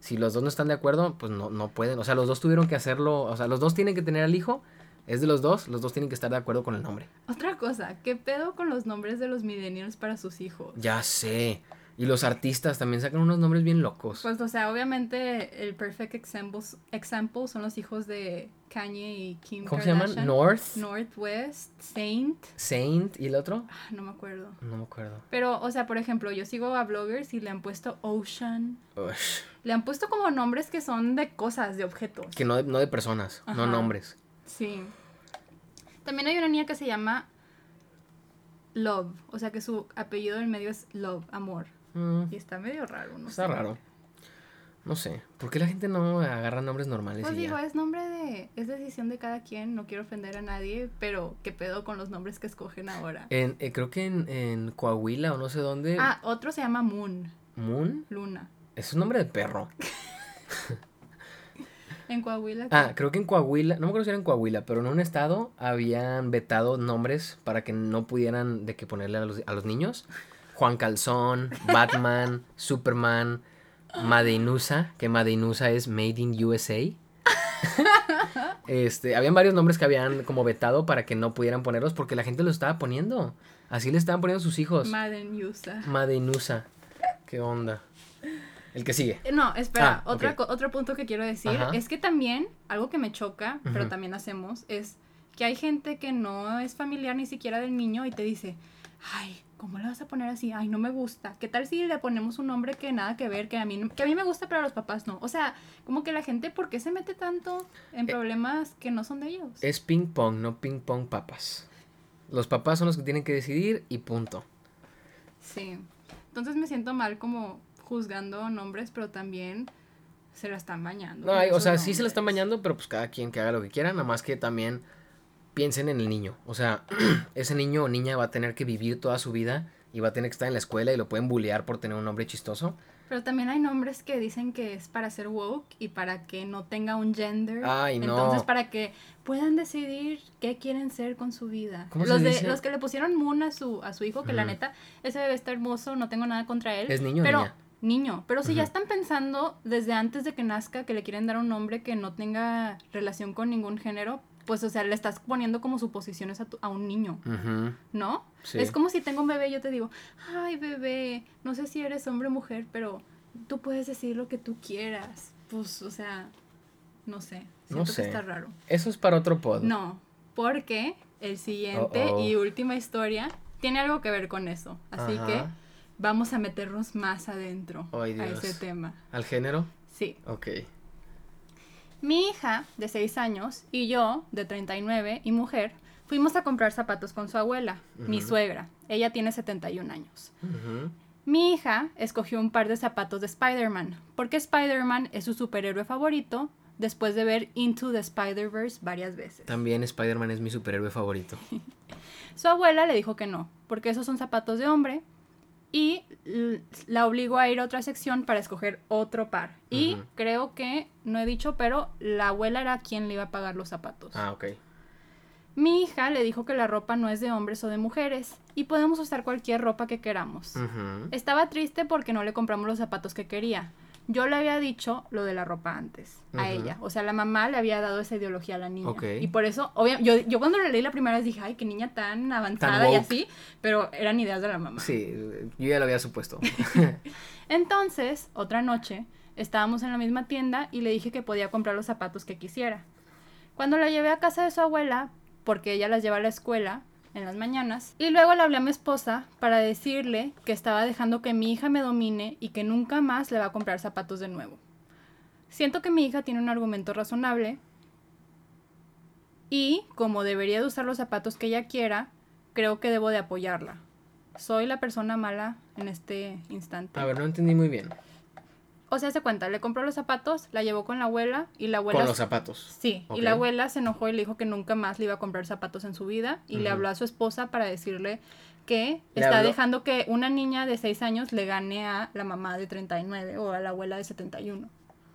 Si los dos no están de acuerdo, pues no, no pueden. O sea, los dos tuvieron que hacerlo. O sea, los dos tienen que tener al hijo. Es de los dos. Los dos tienen que estar de acuerdo con el nombre. Otra cosa, ¿qué pedo con los nombres de los millennials para sus hijos? Ya sé. Y los artistas también sacan unos nombres bien locos. Pues, o sea, obviamente el perfect example, example son los hijos de Kanye y Kim ¿Cómo se llaman? North, Northwest, Saint, Saint y el otro. ah, no me acuerdo. No me acuerdo. Pero, o sea, por ejemplo, yo sigo a bloggers y le han puesto Ocean. Ush. Le han puesto como nombres que son de cosas, de objetos. Que no, no de personas, no nombres. Sí. También hay una niña que se llama Love. O sea que su apellido del medio es Love, amor. Mm, Y está medio raro, ¿no? está sé. raro. No sé. ¿Por qué la gente no agarra nombres normales Pues y digo, ya? es nombre de. Es decisión de cada quien. No quiero ofender a nadie, pero ¿qué pedo con los nombres que escogen ahora? En, eh, creo que en, en Coahuila o no sé dónde. Ah, otro se llama Moon, Moon. Luna. Es un nombre de perro. En Coahuila. Ah, creo que en Coahuila, no me acuerdo si era en Coahuila, pero en un estado habían vetado nombres para que no pudieran de que ponerle a los, a los niños. Juan Calzón, Batman, Superman, Madeinusa, que Madeinusa es Made in USA. este, habían varios nombres que habían como vetado para que no pudieran ponerlos porque la gente los estaba poniendo. Así le estaban poniendo sus hijos. Madden Yusa. Madeinusa. ¿Qué onda? El que sigue. Eh, No, espera, Ah, otra otro punto que quiero decir Ajá. es que también, algo que me choca, pero también hacemos, es que hay gente que no es familiar ni siquiera del niño y te dice, ay, ¿cómo le vas a poner así? Ay, no me gusta. ¿Qué tal si le ponemos un nombre que nada que ver, que a mí, que a mí me gusta, pero a los papás no? O sea, como que la gente, ¿por qué se mete tanto en Eh, problemas que no son de ellos? Es ping pong, no ping pong papas. Los papás son los que tienen que decidir y punto. Sí. Entonces me siento mal como juzgando nombres, pero también se la están bañando. No, o sea, sí se la están bañando, pero pues cada quien que haga lo que quiera, nada más que también piensen en el niño. O sea, ese niño o niña va a tener que vivir toda su vida y va a tener que estar en la escuela y lo pueden bullear por tener un nombre chistoso. Pero también hay nombres que dicen que es para ser woke y para que no tenga un gender. Ay, no. Entonces, para que puedan decidir qué quieren ser con su vida. ¿Cómo se los, de, dice? los que le pusieron Moon a su, a su hijo, que la Ujú. neta, ese bebé está hermoso, no tengo nada contra él. ¿Es niño o pero, niña? Niño. Pero si ya Ujú. están pensando desde antes de que nazca que le quieren dar un nombre que no tenga relación con ningún género, pues, o sea, le estás poniendo como suposiciones a, tu- a un niño, ¿no? sí. Es como si tengo un bebé y yo te digo, ay bebé, no sé si eres hombre o mujer, pero tú puedes decir lo que tú quieras. Pues, o sea, no sé. No Siento sé. que está raro. Eso es para otro pod. No, porque el siguiente y última historia tiene algo que ver con eso. Así Ajá. que vamos a meternos más adentro Ay, a ese tema. ¿Al género? Sí. Ok. Mi hija, de 6 años, y yo, de 39, y mujer, fuimos a comprar zapatos con su abuela, mi suegra. Ella tiene 71 años. Ujú. Mi hija escogió un par de zapatos de Spider-Man, porque Spider-Man es su superhéroe favorito después de ver Into the Spider-Verse varias veces. También Spider-Man es mi superhéroe favorito. Su abuela le dijo que no, porque esos son zapatos de hombre, y la obligó a ir a otra sección para escoger otro par. Y creo que, no he dicho, pero la abuela era quien le iba a pagar los zapatos. Ah, ok. Mi hija le dijo que la ropa no es de hombres o de mujeres, y podemos usar cualquier ropa que queramos. Estaba triste porque no le compramos los zapatos que quería. Yo le había dicho lo de la ropa antes a ella. O sea, la mamá le había dado esa ideología a la niña. Y por eso, obvia- yo, yo cuando lo leí la primera vez dije, ay, qué niña tan avanzada y así, pero eran ideas de la mamá. Sí, yo ya lo había supuesto. Entonces, otra noche, Estábamos en la misma tienda y le dije que podía comprar los zapatos que quisiera. Cuando la llevé a casa de su abuela, porque ella las lleva a la escuela en las mañanas, y luego le hablé a mi esposa para decirle que estaba dejando que mi hija me domine y que nunca más le va a comprar zapatos de nuevo. Siento que mi hija tiene un argumento razonable y, como debería de usar los zapatos que ella quiera, creo que debo de apoyarla. Soy la persona mala en este instante. A ver, no entendí muy bien. O sea, se cuenta, le compró los zapatos, la llevó con la abuela y la abuela... Con los zapatos. Sí, y la abuela se enojó y le dijo que nunca más le iba a comprar zapatos en su vida y le habló a su esposa para decirle que Le está habló- dejando que una niña de 6 años le gane a la mamá de 39 o a la abuela de 71.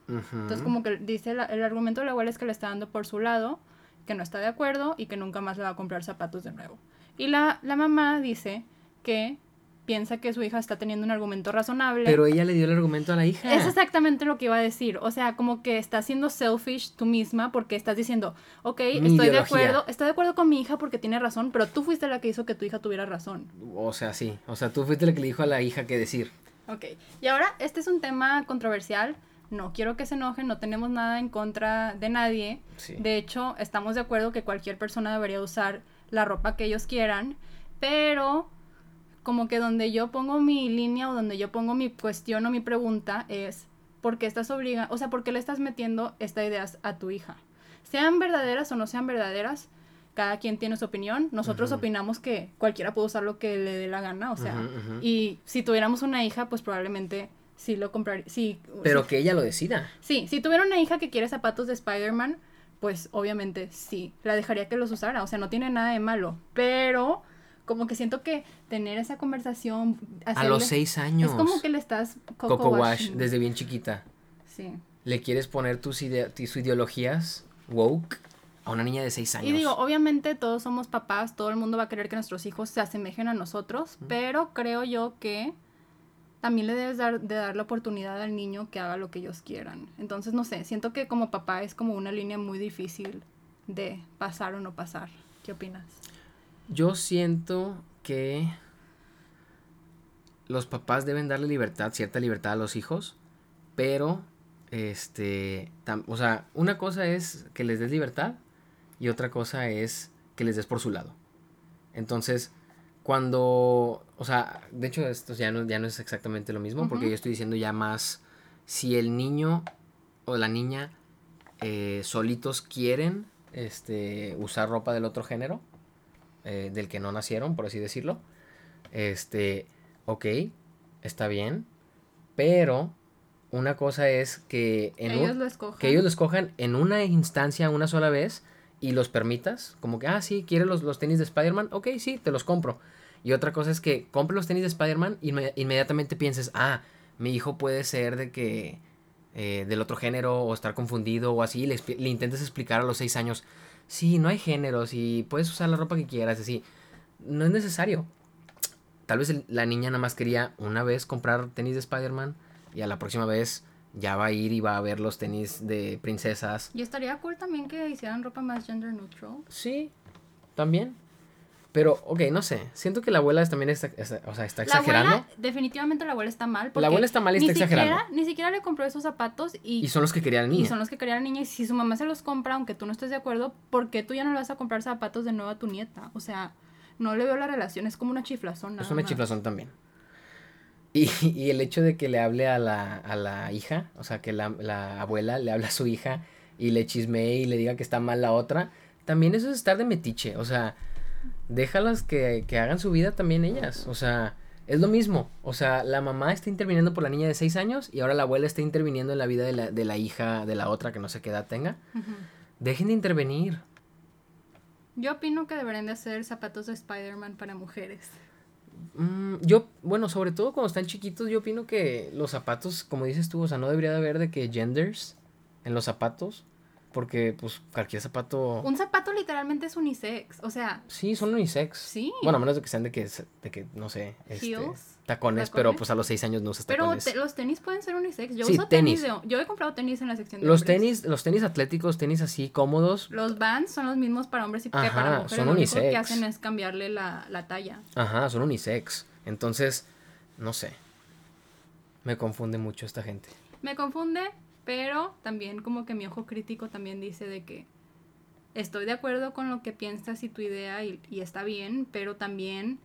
Ujú. Entonces como que dice la- el argumento de la abuela es que le está dando por su lado, que no está de acuerdo y que nunca más le va a comprar zapatos de nuevo. Y la, la mamá dice que piensa que su hija está teniendo un argumento razonable. Pero ella le dio el argumento a la hija. Es exactamente lo que iba a decir. O sea, como que estás siendo selfish tú misma porque estás diciendo, ok, Mi estoy de acuerdo, estoy de acuerdo con mi hija porque tiene razón, pero tú fuiste la que hizo que tu hija tuviera razón. O sea, sí. O sea, tú fuiste la que le dijo a la hija qué decir. Ok. Y ahora, este es un tema controversial. No quiero que se enojen, no tenemos nada en contra de nadie. Sí. De hecho, estamos de acuerdo que cualquier persona debería usar la ropa que ellos quieran, pero como que donde yo pongo mi línea o donde yo pongo mi cuestión o mi pregunta es ¿por qué estás obligando, o sea, por qué le estás metiendo estas ideas a tu hija? Sean verdaderas o no sean verdaderas, cada quien tiene su opinión. Nosotros opinamos que cualquiera puede usar lo que le dé la gana, o sea, y si tuviéramos una hija, pues probablemente sí lo compraría, sí, Pero sí, que ella lo decida. Sí, si tuviera una hija que quiere zapatos de Spider-Man, pues obviamente sí, la dejaría que los usara, o sea, no tiene nada de malo, pero como que siento que tener esa conversación... A los hacerle- seis años. Es como que le estás coco, Coco Wash, desde bien chiquita. Sí. Le quieres poner tus, ide- tus ideologías woke a una niña de seis años. Y digo, obviamente todos somos papás, todo el mundo va a querer que nuestros hijos se asemejen a nosotros, pero creo yo que también le debes dar, de dar la oportunidad al niño que haga lo que ellos quieran. Entonces, no sé, siento que como papá es como una línea muy difícil de pasar o no pasar. ¿Qué opinas? Yo siento que los papás deben darle libertad, cierta libertad a los hijos, pero, este, tam- o sea, una cosa es que les des libertad y otra cosa es que les des por su lado. Entonces, cuando, o sea, de hecho esto ya no, ya no es exactamente lo mismo, porque yo estoy diciendo ya más, si el niño o la niña eh, solitos quieren este, usar ropa del otro género, eh, del que no nacieron, por así decirlo, este, ok, está bien, pero una cosa es que, en un- ellos lo escogen. que ellos lo escojan en una instancia una sola vez y los permitas, como que, ah, sí, ¿quieres los, los tenis de Spider-Man? Ok, sí, te los compro. Y otra cosa es que compre los tenis de Spider-Man y inme- inmediatamente pienses, ah, mi hijo puede ser de que eh, del otro género o estar confundido o así, le intentes explicar a los seis años, sí, no hay géneros y puedes usar la ropa que quieras, así. No es necesario. Tal vez el- la niña nada más quería una vez comprar tenis de Spider-Man y a la próxima vez ya va a ir y va a ver los tenis de princesas. Y estaría cool también que hicieran ropa más gender neutral. Sí, también. Pero, ok, no sé. Siento que la abuela es- también está, está- o sea, está La exagerando. abuela, definitivamente la abuela está mal. Porque La abuela está mal y ni está exagerando. Siquiera, ni siquiera le compró esos zapatos y, Y son los que quería la y niña. son los que quería la niña. Y si su mamá se los compra, aunque tú no estés de acuerdo, ¿por qué tú ya no le vas a comprar zapatos de nuevo a tu nieta? O sea, no le veo la relación, es como una chiflazón. Es nada una más. chiflazón también. Y, y el hecho de que le hable a la, a la hija, o sea, que la, la abuela le habla a su hija y le chismee y le diga que está mal la otra, también eso es estar de metiche. O sea, déjalas que, que hagan su vida también ellas. O sea, es lo mismo. O sea, la mamá está interviniendo por la niña de 6 años y ahora la abuela está interviniendo en la vida de la, de la hija de la otra que no sé qué edad tenga. Dejen de intervenir. Yo opino que deberían de hacer zapatos de Spider-Man para mujeres. Mm, yo, bueno, sobre todo cuando están chiquitos, yo opino que los zapatos, como dices tú, o sea, no debería de haber de que genders en los zapatos, porque pues cualquier zapato... Un zapato literalmente es unisex, o sea, Sí, son unisex. sí. Bueno, a menos de que sean de que, de que no sé, este, tacones, pero pues a los seis años no usas pero tacones. te- los tenis pueden ser unisex. Yo Sí, uso tenis. tenis. de- yo he comprado tenis en la sección de Los hombres. tenis, los tenis atléticos, tenis así cómodos, Los Vans son los mismos para hombres y que Ajá, para mujeres. son Lo único que unisex. hacen es cambiarle la, la talla. ajá, son unisex. Entonces, no sé. Me confunde mucho esta gente. Me confunde, pero también como que mi ojo crítico también dice de que estoy de acuerdo con lo que piensas y tu idea y, y está bien, pero también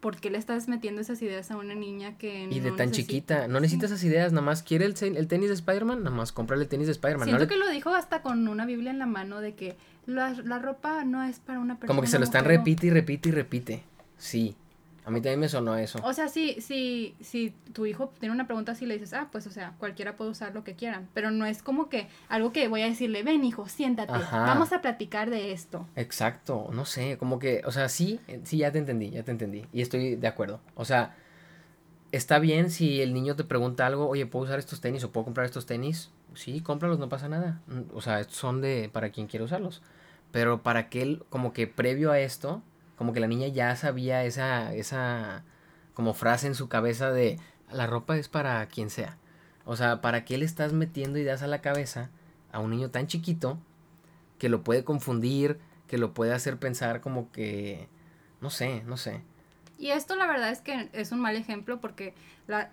¿por qué le estás metiendo esas ideas a una niña que Y de tan chiquita, no necesita esas ideas, nada más quiere el, el tenis de Spider-Man, nada más cómprale el tenis de Spider-Man. Siento no que lo dijo hasta con una Biblia en la mano de que la, la ropa no es para una persona. Como que se lo están repite y repite y repite. Sí. A mí también me sonó eso. O sea, si, si, si tu hijo tiene una pregunta así, le dices, ah, pues, o sea, cualquiera puede usar lo que quieran. Pero no es como que algo que voy a decirle, ven, hijo, siéntate, Ajá. vamos a platicar de esto. Exacto, no sé, como que, o sea, sí, eh, sí, ya te entendí, ya te entendí. Y estoy de acuerdo. O sea, está bien si el niño te pregunta algo, oye, ¿puedo usar estos tenis o puedo comprar estos tenis? Sí, cómpralos, no pasa nada. O sea, son de para quien quiera usarlos. Pero para que él, como que previo a esto, como que la niña ya sabía esa, esa, como frase en su cabeza de, la ropa es para quien sea. O sea, ¿para qué le estás metiendo ideas a la cabeza a un niño tan chiquito que lo puede confundir, que lo puede hacer pensar como que, no sé, no sé. Y esto la verdad es que es un mal ejemplo porque la,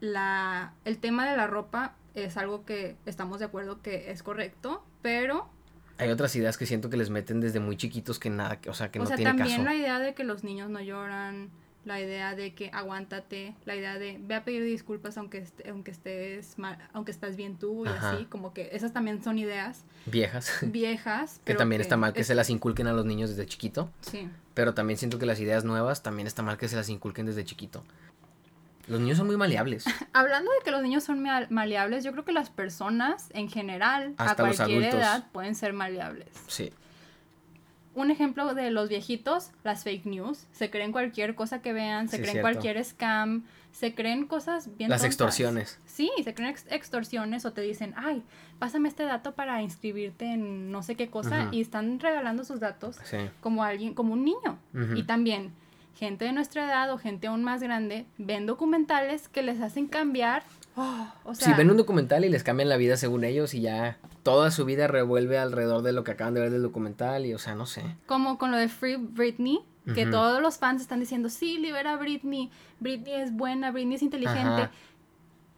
la, el tema de la ropa es algo que estamos de acuerdo que es correcto, pero Hay otras ideas que siento que les meten desde muy chiquitos que nada, que- o sea, que o no sea, tiene también caso. la idea de que los niños no lloran, la idea de que aguántate, la idea de ve a pedir disculpas aunque est- aunque estés mal, aunque estás bien tú y Ajá. así, como que esas también son ideas Viejas. viejas. que pero también está mal que es- se las inculquen a los niños desde chiquito. Sí. Pero también siento que las ideas nuevas también está mal que se las inculquen desde chiquito. Los niños son muy maleables. Hablando de que los niños son maleables, yo creo que las personas en general Hasta a cualquier edad pueden ser maleables. Sí. Un ejemplo de los viejitos, las fake news. Se creen cualquier cosa que vean, se Sí, creen cierto. cualquier scam, se creen cosas bien Las tontas. extorsiones. Sí, se creen ex- extorsiones o te dicen, ay, pásame este dato para inscribirte en no sé qué cosa y están regalando sus datos Sí. como alguien, como un niño. Y también gente de nuestra edad o gente aún más grande ven documentales que les hacen cambiar. oh, o sea, si ven un documental y les cambian la vida según ellos y ya toda su vida revuelve alrededor de lo que acaban de ver del documental y o sea, no sé. como con lo de Free Britney, que todos los fans están diciendo, sí, libera a Britney, Britney es buena, Britney es inteligente. Ajá.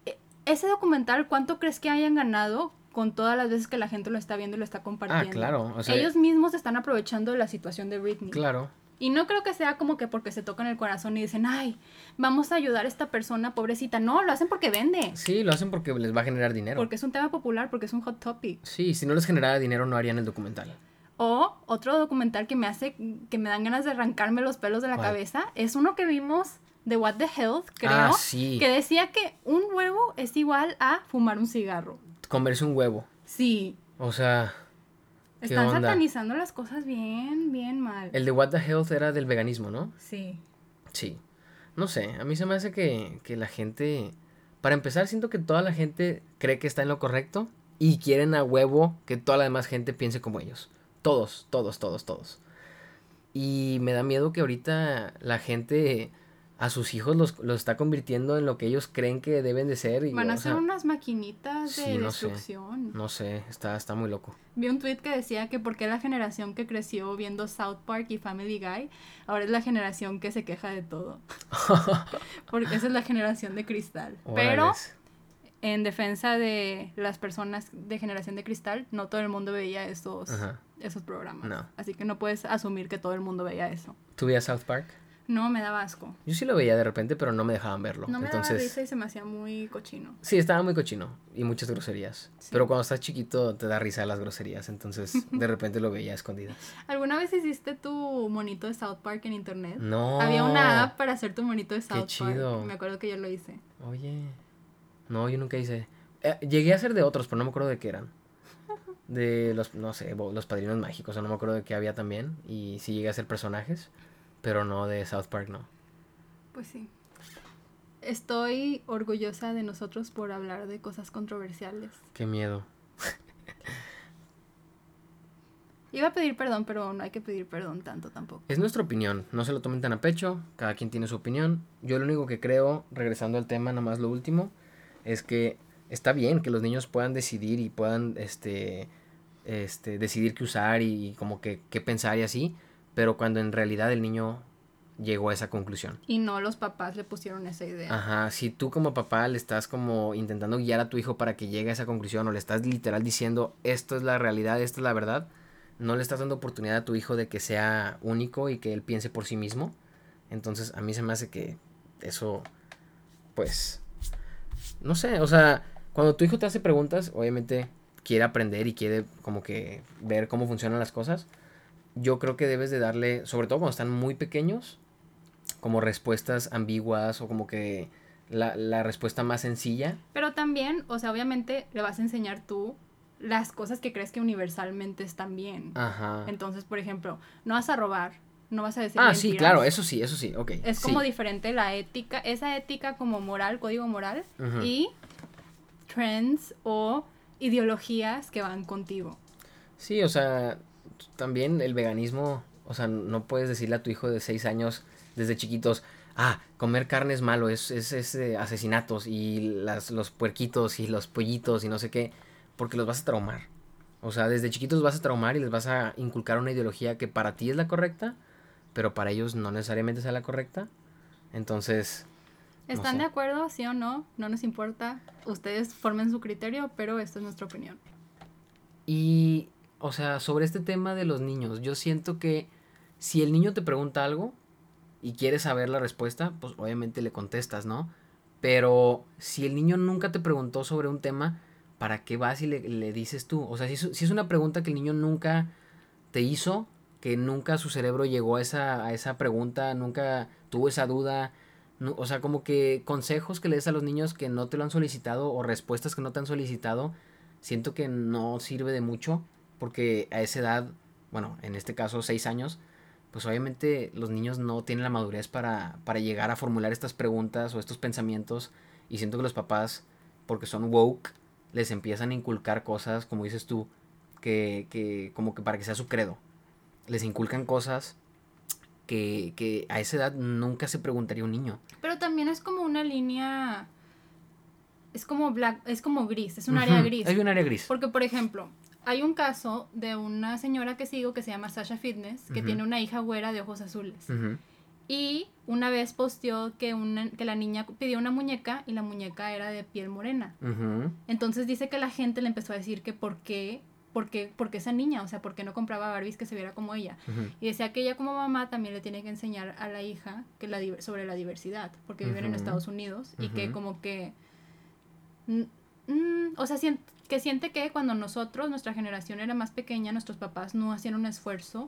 E- Ese documental, ¿cuánto crees que hayan ganado con todas las veces que la gente lo está viendo y lo está compartiendo? Ah, claro, o sea, Ellos mismos están aprovechando la situación de Britney. claro. Y no creo que sea como que porque se tocan el corazón y dicen, ay, vamos a ayudar a esta persona pobrecita. No, lo hacen porque vende. Sí, lo hacen porque les va a generar dinero. Porque es un tema popular, porque es un hot topic. Sí, si no les generara dinero no harían el documental. O otro documental que me hace, que me dan ganas de arrancarme los pelos de la ¿Cuál? cabeza, es uno que vimos de What the Health, creo, Ah, sí. que decía que un huevo es igual a fumar un cigarro. Comerse un huevo. Sí, O sea, ¿Qué están onda? satanizando las cosas bien, bien mal. el de What the Health era del veganismo, ¿no? Sí. Sí. No sé, a mí se me hace que, que la gente... Para empezar, siento que toda la gente cree que está en lo correcto y quieren a huevo que toda la demás gente piense como ellos. Todos, todos, todos, todos. Y me da miedo que ahorita la gente a sus hijos los, los está convirtiendo en lo que ellos creen que deben de ser. Y, Van a ser sea, unas maquinitas de sí, no sé. destrucción. No sé, está, está muy loco. Vi un tweet que decía que porque la generación que creció viendo South Park y Family Guy, ahora es la generación que se queja de todo. porque esa es la generación de cristal. Pero en defensa de las personas de generación de cristal, no todo el mundo veía esos, Ajá. esos programas. No. Así que no puedes asumir que todo el mundo veía eso. ¿Tú veías South Park? No, me daba asco. Yo sí lo veía de repente, pero no me dejaban verlo. No me daba Entonces, risa y se me hacía muy cochino. Sí, estaba muy cochino y muchas groserías. Sí. Pero cuando estás chiquito te da risa las groserías, entonces de repente lo veía escondidas. ¿Alguna vez hiciste tu monito de South Park en internet? No. Había una app para hacer tu monito de South chido. Park. Me acuerdo que yo lo hice. Oye. No, yo nunca hice. Eh, llegué a hacer de otros, pero no me acuerdo de qué eran. De los, no sé, los padrinos mágicos, o no me acuerdo de qué había también. Y sí llegué a hacer personajes, pero no de South Park, no. Pues sí. Estoy orgullosa de nosotros por hablar de cosas controversiales. Qué miedo. Iba a pedir perdón, pero no hay que pedir perdón tanto tampoco. Es nuestra opinión, no se lo tomen tan a pecho, cada quien tiene su opinión. Yo lo único que creo, regresando al tema, nada más lo último, es que está bien que los niños puedan decidir y puedan este, este, decidir qué usar y, como que qué pensar y así, pero cuando en realidad el niño llegó a esa conclusión. Y no los papás le pusieron esa idea. Ajá, si tú como papá le estás como intentando guiar a tu hijo para que llegue a esa conclusión o le estás literal diciendo esto es la realidad, esto es la verdad, no le estás dando oportunidad a tu hijo de que sea único y que él piense por sí mismo. Entonces a mí se me hace que eso, pues, no sé, o sea, cuando tu hijo te hace preguntas, obviamente quiere aprender y quiere como que ver cómo funcionan las cosas. Yo creo que debes de darle, sobre todo cuando están muy pequeños, como respuestas ambiguas o como que la, la respuesta más sencilla. Pero también, o sea, obviamente le vas a enseñar tú las cosas que crees que universalmente están bien. Ajá. Entonces, por ejemplo, no vas a robar, no vas a decir Ah, sí, claro, eso sí, eso sí, ok. Es sí. como diferente la ética, esa ética como moral, código moral, y trends o ideologías que van contigo. Sí, o sea, también el veganismo, o sea, no puedes decirle a tu hijo de seis años desde chiquitos, ah, comer carne es malo, es, es, es, eh, asesinatos y las, los puerquitos y los pollitos y no sé qué, porque los vas a traumar. O sea, desde chiquitos vas a traumar y les vas a inculcar una ideología que para ti es la correcta, pero para ellos no necesariamente sea la correcta. Entonces, No ¿Están sé. de acuerdo? ¿Sí o no? No nos importa. Ustedes formen su criterio, pero esta es nuestra opinión. Y, o sea, sobre este tema de los niños, yo siento que si el niño te pregunta algo y quieres saber la respuesta, pues obviamente le contestas, ¿no? Pero si el niño nunca te preguntó sobre un tema, ¿para qué vas y le, le dices tú? O sea, si es, si es una pregunta que el niño nunca te hizo, que nunca su cerebro llegó a esa, a esa pregunta, nunca tuvo esa duda, nu- o sea, como que consejos que le des a los niños que no te lo han solicitado o respuestas que no te han solicitado, siento que no sirve de mucho porque a esa edad, bueno, en este caso seis años, pues obviamente los niños no tienen la madurez para, para llegar a formular estas preguntas o estos pensamientos y siento que los papás, porque son woke, les empiezan a inculcar cosas, como dices tú, que, que como que para que sea su credo. Les inculcan cosas que, que a esa edad nunca se preguntaría un niño. Pero también es como una línea. Es como black, es como gris, es un área Ujú, gris. Hay un área gris. Porque, por ejemplo, hay un caso de una señora que sigo que se llama Sasha Fitness, que tiene una hija güera de ojos azules. Ujú. Y una vez posteó que, una, que la niña pidió una muñeca y la muñeca era de piel morena. Entonces dice que la gente le empezó a decir que por qué, por qué, por qué esa niña, o sea, por qué no compraba Barbies que se viera como ella. Y decía que ella como mamá también le tiene que enseñar a la hija que la, sobre la diversidad, porque viven en. Estados Unidos y que como que... mm, mm, o sea, sien- que siente que cuando nosotros, nuestra generación era más pequeña, nuestros papás no hacían un esfuerzo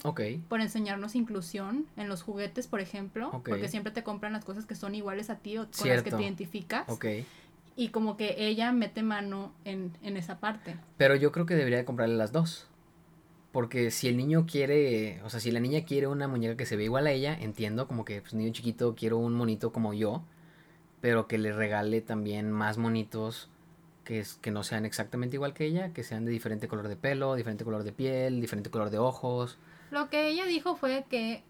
por enseñarnos inclusión en los juguetes, por ejemplo, porque siempre te compran las cosas que son iguales a ti o con las que te identificas. Y como que ella mete mano en, en esa parte. Pero yo creo que debería de comprarle las dos. Porque si el niño quiere, o sea, si la niña quiere una muñeca que se ve igual a ella, entiendo como que pues niño chiquito quiero un monito como yo, pero que le regale también más monitos que, es, que no sean exactamente igual que ella, que sean de diferente color de pelo, diferente color de piel, diferente color de ojos. Lo que ella dijo fue que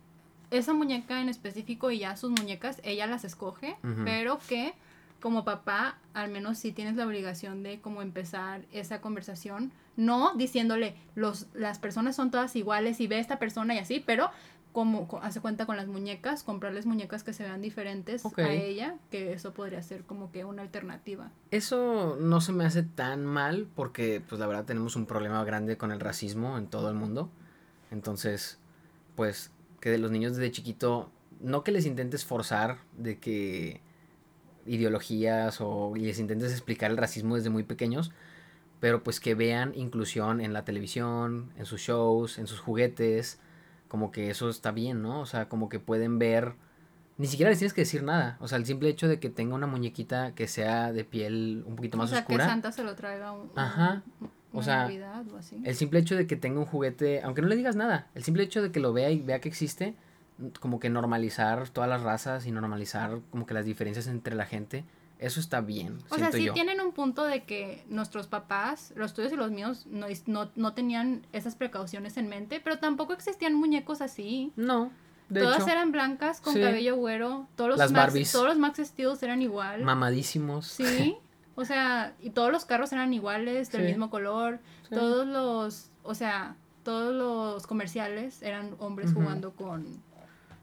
esa muñeca en específico y ya sus muñecas, ella las escoge, pero que como papá, al menos sí tienes la obligación de como empezar esa conversación, no diciéndole los las personas son todas iguales y ve a esta persona y así, pero como co- hace cuenta con las muñecas, comprarles muñecas que se vean diferentes a ella, que eso podría ser como que una alternativa. Eso no se me hace tan mal porque pues la verdad tenemos un problema grande con el racismo en todo el mundo. Entonces, pues que de los niños desde chiquito, no que les intentes forzar de que ideologías o les intentes explicar el racismo desde muy pequeños, pero pues que vean inclusión en la televisión, en sus shows, en sus juguetes, como que eso está bien, ¿no? O sea, como que pueden ver ni siquiera les tienes que decir nada. O sea, el simple hecho de que tenga una muñequita que sea de piel un poquito más o sea, oscura. que Santa se lo traiga un, Ajá. O sea, Navidad o así. El simple hecho de que tenga un juguete, aunque no le digas nada, el simple hecho de que lo vea y vea que existe, como que normalizar todas las razas y normalizar como que las diferencias entre la gente, eso está bien, O sea, sí yo. tienen un punto de que nuestros papás, los tuyos y los míos, no, no, no tenían esas precauciones en mente, pero tampoco existían muñecos así. No, de Todas hecho, eran blancas con Sí. cabello güero. Todos los, Las Max, Barbies. todos los Max Steels eran igual. mamadísimos. Sí. O sea, y todos los carros eran iguales, del Sí. mismo color. Sí. Todos los, o sea, todos los comerciales eran hombres jugando con,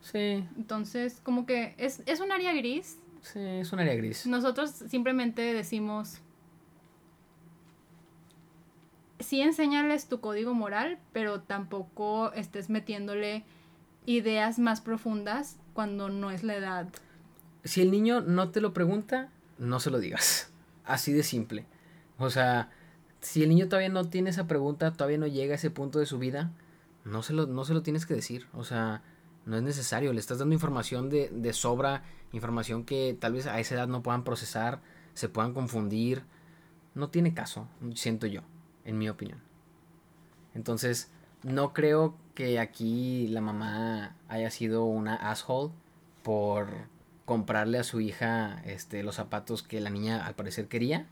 Sí. Entonces, como que es, es un área gris. Sí, es un área gris. Nosotros simplemente decimos, sí enséñales tu código moral, pero tampoco estés metiéndole ideas más profundas cuando no es la edad. Si el niño no te lo pregunta, no se lo digas. Así de simple. O sea, si el niño todavía no tiene esa pregunta, todavía no llega a ese punto de su vida, no se lo, no se lo tienes que decir. O sea, no es necesario. Le estás dando información de, de sobra, información que tal vez a esa edad no puedan procesar, se puedan confundir. No tiene caso, siento yo, en mi opinión. Entonces, no creo que aquí la mamá haya sido una asshole por comprarle a su hija este, los zapatos que la niña al parecer quería.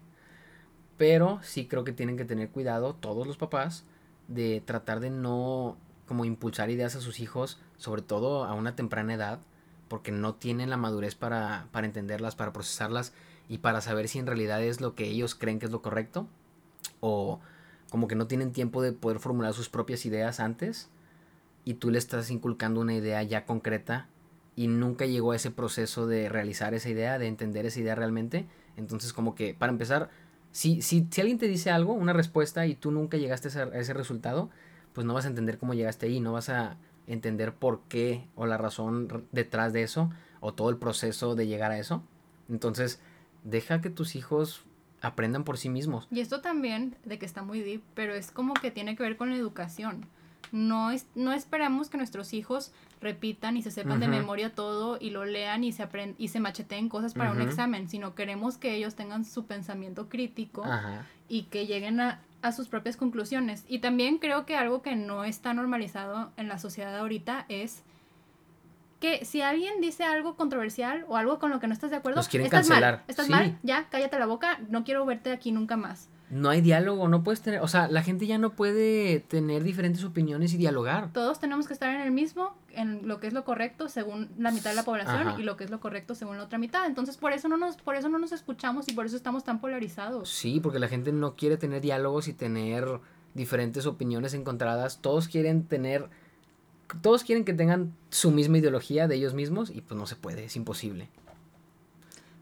Pero sí creo que tienen que tener cuidado todos los papás de tratar de no como impulsar ideas a sus hijos, sobre todo a una temprana edad, porque no tienen la madurez para, para entenderlas, para procesarlas y para saber si en realidad es lo que ellos creen que es lo correcto o como que no tienen tiempo de poder formular sus propias ideas antes y tú le estás inculcando una idea ya concreta y nunca llegó a ese proceso de realizar esa idea, de entender esa idea realmente. Entonces como que para empezar, si, si, si alguien te dice algo, una respuesta y tú nunca llegaste a ese, resultado, pues no vas a entender cómo llegaste ahí, no vas a entender por qué o la razón detrás de eso o todo el proceso de llegar a eso. Entonces, deja que tus hijos aprendan por sí mismos. Y esto también, de que está muy deep, pero es como que tiene que ver con la educación. No, es, no esperamos que nuestros hijos repitan y se sepan de memoria todo y lo lean y se y se macheteen cosas para un examen, sino queremos que ellos tengan su pensamiento crítico y que lleguen a, a, sus propias conclusiones. Y también creo que algo que no está normalizado en la sociedad ahorita es que si alguien dice algo controversial o algo con lo que no estás de acuerdo, quieren estás cancelar. mal, estás mal, ya, cállate la boca, no quiero verte aquí nunca más. No hay diálogo, no puedes tener, o sea, la gente ya no puede tener diferentes opiniones y dialogar. Todos tenemos que estar en el mismo, en lo que es lo correcto según la mitad de la población y lo que es lo correcto según la otra mitad. Entonces, por eso no nos por eso no nos escuchamos y por eso estamos tan polarizados. Sí, porque la gente no quiere tener diálogos y tener diferentes opiniones encontradas. Todos quieren tener todos quieren que tengan su misma ideología de ellos mismos y pues no se puede, es imposible.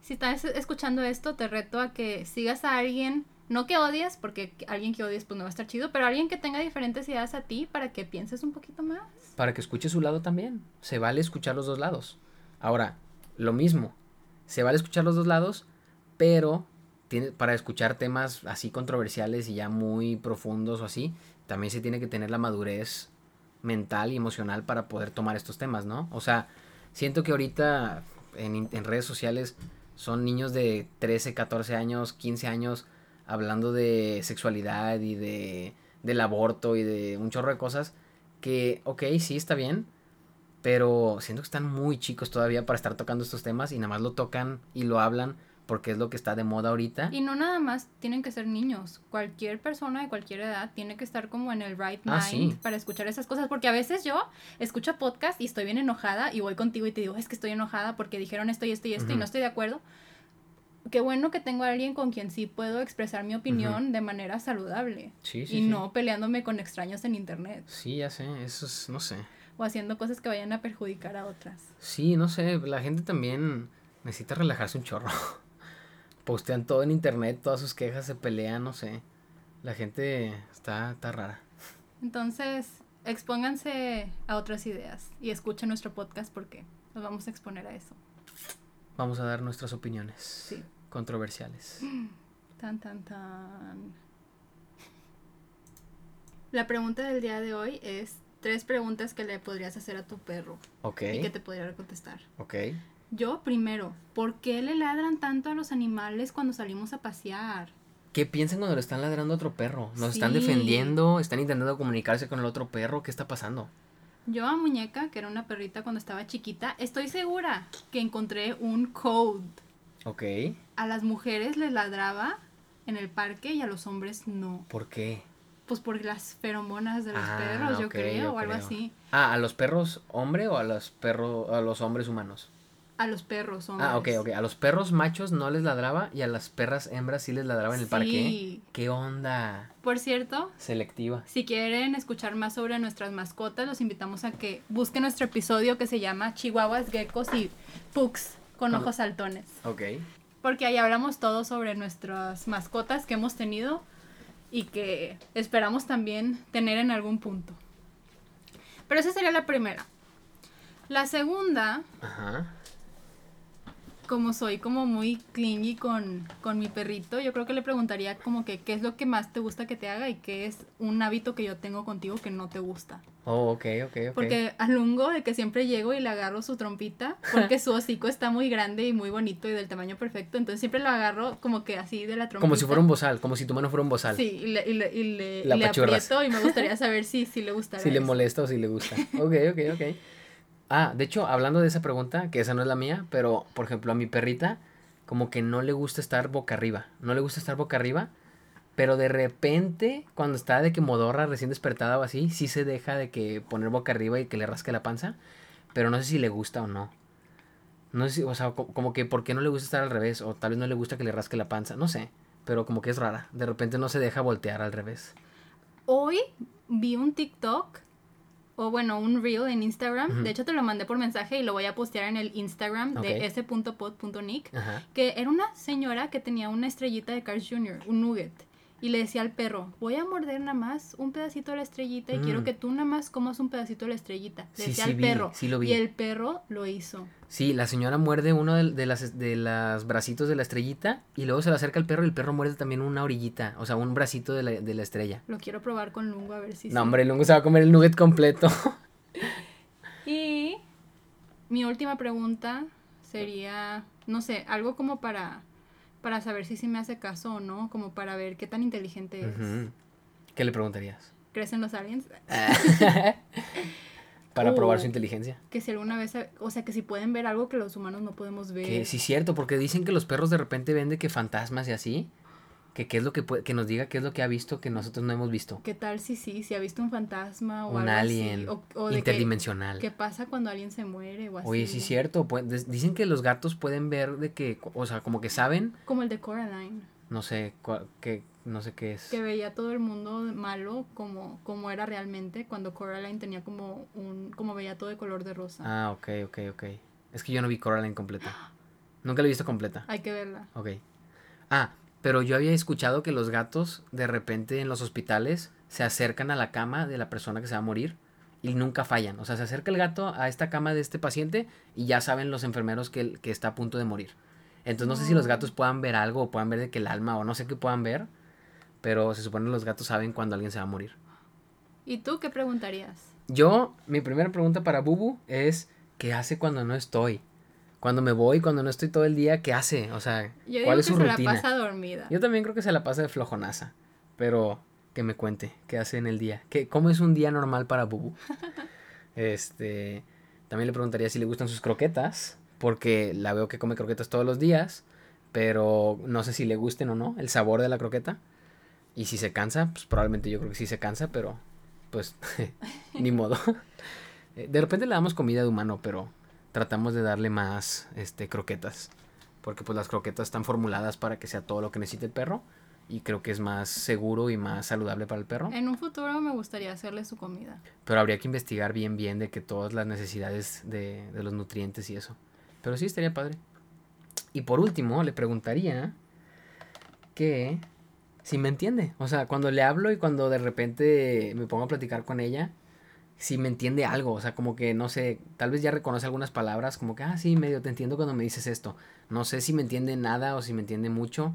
Si estás escuchando esto, te reto a que sigas a alguien, no que odies, porque alguien que odies pues no va a estar chido, pero alguien que tenga diferentes ideas a ti para que pienses un poquito más. Para que escuches su lado también. Se vale escuchar los dos lados. Ahora, lo mismo, se vale escuchar los dos lados, pero tiene, para escuchar temas así controversiales y ya muy profundos o así, también se tiene que tener la madurez mental y emocional para poder tomar estos temas, ¿no? O sea, siento que ahorita en, en, redes sociales son niños de 13, 14 años, 15 años hablando de sexualidad y de del aborto y de un chorro de cosas que, ok, sí, está bien, pero siento que están muy chicos todavía para estar tocando estos temas y nada más lo tocan y lo hablan porque es lo que está de moda ahorita. Y no nada más tienen que ser niños, cualquier persona de cualquier edad tiene que estar como en el right ah, mind para escuchar esas cosas, porque a veces yo escucho podcast y estoy bien enojada y voy contigo y te digo, es que estoy enojada porque dijeron esto y esto y esto y no estoy de acuerdo. Qué bueno que tengo a alguien con quien sí puedo expresar mi opinión de manera saludable. Sí, sí, y no peleándome con extraños en internet. Sí, ya sé, eso es, no sé. O haciendo cosas que vayan a perjudicar a otras. Sí, no sé, la gente también necesita relajarse un chorro. postean todo en internet, todas sus quejas se pelean, no sé. La gente está, está rara. Entonces, expónganse a otras ideas y escuchen nuestro podcast porque nos vamos a exponer a eso. Vamos a dar nuestras opiniones. Sí. Controversiales. Tan, tan, tan. La pregunta del día de hoy es tres preguntas que le podrías hacer a tu perro. Ok. Y que te podría contestar. Ok. Yo primero, ¿por qué le ladran tanto a los animales cuando salimos a pasear? ¿Qué piensan cuando le están ladrando a otro perro? ¿Nos están defendiendo? ¿Están intentando comunicarse con el otro perro? ¿Qué está pasando? Yo a Muñeca, que era una perrita cuando estaba chiquita, estoy segura que encontré un code. Ok. A las mujeres les ladraba en el parque y a los hombres no. ¿Por qué? Pues por las feromonas de los ah, perros, yo creo, o algo así. Ah, ¿a los perros hombre o a los perros, a los hombres humanos? A los perros, hombres. Ah, ok, ok. A los perros machos no les ladraba y a las perras hembras sí les ladraba en el parque. Sí. ¿Qué onda? Por cierto, Selectiva. si quieren escuchar más sobre nuestras mascotas, los invitamos a que busquen nuestro episodio que se llama Chihuahuas, Geckos y Pugs con Con- ojos saltones. Ok. Porque ahí hablamos todo sobre nuestras mascotas que hemos tenido y que esperamos también tener en algún punto. Pero esa sería la primera. La segunda, Ajá. Como soy como muy clingy con, con mi perrito, yo creo que le preguntaría como que qué es lo que más te gusta que te haga y qué es un hábito que yo tengo contigo que no te gusta. Oh, ok, ok, ok. Porque a Lungo, de que siempre llego y le agarro su trompita, porque su hocico está muy grande y muy bonito y del tamaño perfecto, entonces siempre lo agarro como que así de la trompita. Como si fuera un bozal, como si tu mano fuera un bozal. Sí, y le, y le, y le, y le aprieto y me gustaría saber si, si le gustaría Si le eso. molesta o si le gusta. Ok, ok, ok. Ah, de hecho, hablando de esa pregunta, que esa no es la mía, pero por ejemplo, a mi perrita, como que no le gusta estar boca arriba. No le gusta estar boca arriba, pero de repente, cuando está de que modorra recién despertada o así, sí se deja de que poner boca arriba y que le rasque la panza, pero no sé si le gusta o no. No sé si, o sea, co- como que por qué no le gusta estar al revés, o tal vez no le gusta que le rasque la panza, no sé, pero como que es rara. De repente no se deja voltear al revés. Hoy vi un TikTok, o bueno, un reel en Instagram, de hecho te lo mandé por mensaje y lo voy a postear en el Instagram Ok. de s.pod.nick, que era una señora que tenía una estrellita de Carl Jr., un nugget. Y le decía al perro, voy a morder nada más un pedacito de la estrellita y Mm. quiero que tú nada más comas un pedacito de la estrellita. Le Sí, decía sí al vi, perro. sí lo vi. Y el perro lo hizo. Sí, la señora muerde uno de, de las de las bracitos de la estrellita y luego se le acerca al perro y el perro muerde también una orillita, o sea, un bracito de la, de la estrella. Lo quiero probar con Lungo a ver si no, hombre, lungo se va a comer el nugget completo. Y mi última pregunta sería, no sé, algo como para, para saber si sí me hace caso o no, como para ver qué tan inteligente es. ¿Qué le preguntarías? ¿Crees en los aliens? Para probar su inteligencia. Que si alguna vez, o sea, que si pueden ver algo que los humanos no podemos ver. Que sí, cierto, porque dicen que los perros de repente ven de que fantasmas y así. Que qué es lo que puede, que nos diga qué es lo que ha visto que nosotros no hemos visto. ¿Qué tal si sí, si ha visto un fantasma o Un algo alien así? O, o de interdimensional. ¿Qué pasa cuando alguien se muere o así? Oye, sí es cierto. Dicen que los gatos pueden ver de que, o sea, como que saben, Como el de Coraline, no sé, que, no sé qué es. que veía todo el mundo malo como, como era realmente cuando Coraline tenía como un, como veía todo de color de rosa. Ah, ok, ok, ok. Es que yo no vi Coraline completa. Nunca la he visto completa. Hay que verla. Ok. Ah, pero yo había escuchado que los gatos de repente en los hospitales se acercan a la cama de la persona que se va a morir y nunca fallan. O sea, se acerca el gato a esta cama de este paciente y ya saben los enfermeros que, que está a punto de morir. Entonces no sé si los gatos puedan ver algo o puedan ver de que el alma o no sé qué puedan ver, pero se supone que los gatos saben cuando alguien se va a morir. ¿Y tú qué preguntarías? Yo, mi primera pregunta para Bubu es, ¿qué hace cuando no estoy? Cuando me voy, cuando no estoy todo el día, ¿qué hace? O sea, Yo digo ¿cuál es que su se rutina? la pasa dormida. Yo también creo que se la pasa de flojonaza, pero que me cuente, ¿qué hace en el día? ¿Qué, ¿Cómo es un día normal para Bubu? este, también le preguntaría si le gustan sus croquetas, porque la veo que come croquetas todos los días, pero no sé si le gusten o no el sabor de la croqueta. Y si se cansa, pues probablemente yo creo que sí se cansa, pero pues ni modo. De repente le damos comida de humano, pero tratamos de darle más este croquetas, porque pues las croquetas están formuladas para que sea todo lo que necesite el perro y creo que es más seguro y más saludable para el perro. En un futuro me gustaría hacerle su comida. Pero habría que investigar bien bien de que todas las necesidades de, de los nutrientes y eso. Pero sí estaría padre. Y por último, le preguntaría que si me entiende. O sea, cuando le hablo y cuando de repente me pongo a platicar con ella, si me entiende algo. O sea, como que no sé, tal vez ya reconoce algunas palabras, como que, ah, sí, medio te entiendo cuando me dices esto. No sé si me entiende nada o si me entiende mucho.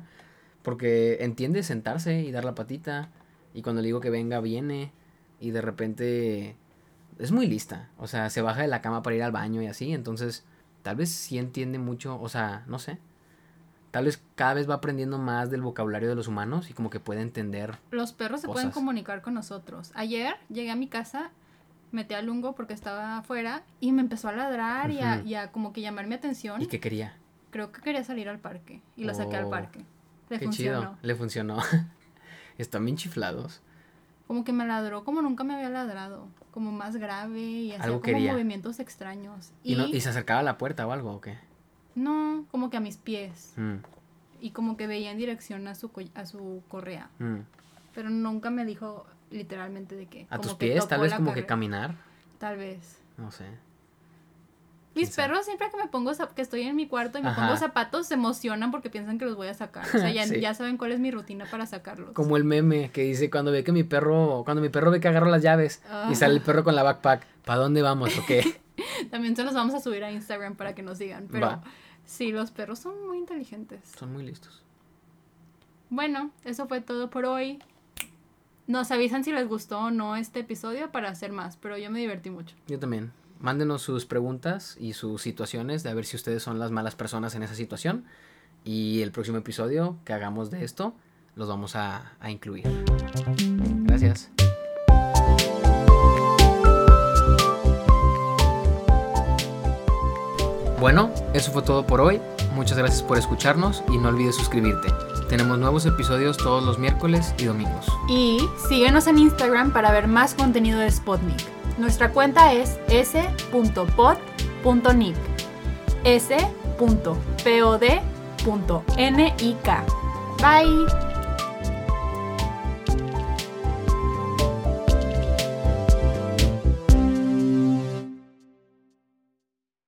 Porque entiende sentarse y dar la patita. Y cuando le digo que venga, viene. Y de repente es muy lista. O sea, se baja de la cama para ir al baño y así. Entonces, tal vez sí entiende mucho. O sea, no sé. Tal vez cada vez va aprendiendo más del vocabulario de los humanos y como que puede entender. Los perros se pueden comunicar con nosotros. Ayer llegué a mi casa, metí al lungo porque estaba afuera y me empezó a ladrar y, a, y a como que llamar mi atención. ¿Y qué quería? Creo que quería salir al parque y lo saqué al Oh, parque. Le qué funcionó. chido. Le funcionó. Están bien chiflados. Como que me ladró como nunca me había ladrado. Como más grave y hacía como quería. movimientos extraños. ¿Y, Y, no, ¿Y se acercaba a la puerta o algo o qué? No, como que a mis pies. Mm, Y como que veía en dirección a su, a su correa. mm. Pero nunca me dijo literalmente de qué. A Como tus que pies, tal vez como que caminar. Tal vez. No sé. Mis perros siempre que me pongo que estoy en mi cuarto y me Ajá. pongo zapatos se emocionan porque piensan que los voy a sacar. O sea, ya, Sí. ya saben cuál es mi rutina para sacarlos. Como el meme que dice cuando ve que mi perro, cuando mi perro ve que agarro las llaves Ah. y sale el perro con la backpack, ¿para dónde vamos o qué? También se los vamos a subir a Instagram para que nos digan. Pero Va. sí, los perros son muy inteligentes. Son muy listos. Bueno, eso fue todo por hoy. Nos avisan si les gustó o no este episodio para hacer más, pero yo me divertí mucho. Yo también. Mándenos sus preguntas y sus situaciones de a ver si ustedes son las malas personas en esa situación. Y el próximo episodio que hagamos de esto los vamos a, a incluir. Gracias. Bueno, eso fue todo por hoy. Muchas gracias por escucharnos y no olvides suscribirte. Tenemos nuevos episodios todos los miércoles y domingos. Y síguenos en Instagram para ver más contenido de Spotnik. Nuestra cuenta es s.pod.nick. s.pod.nik. Bye.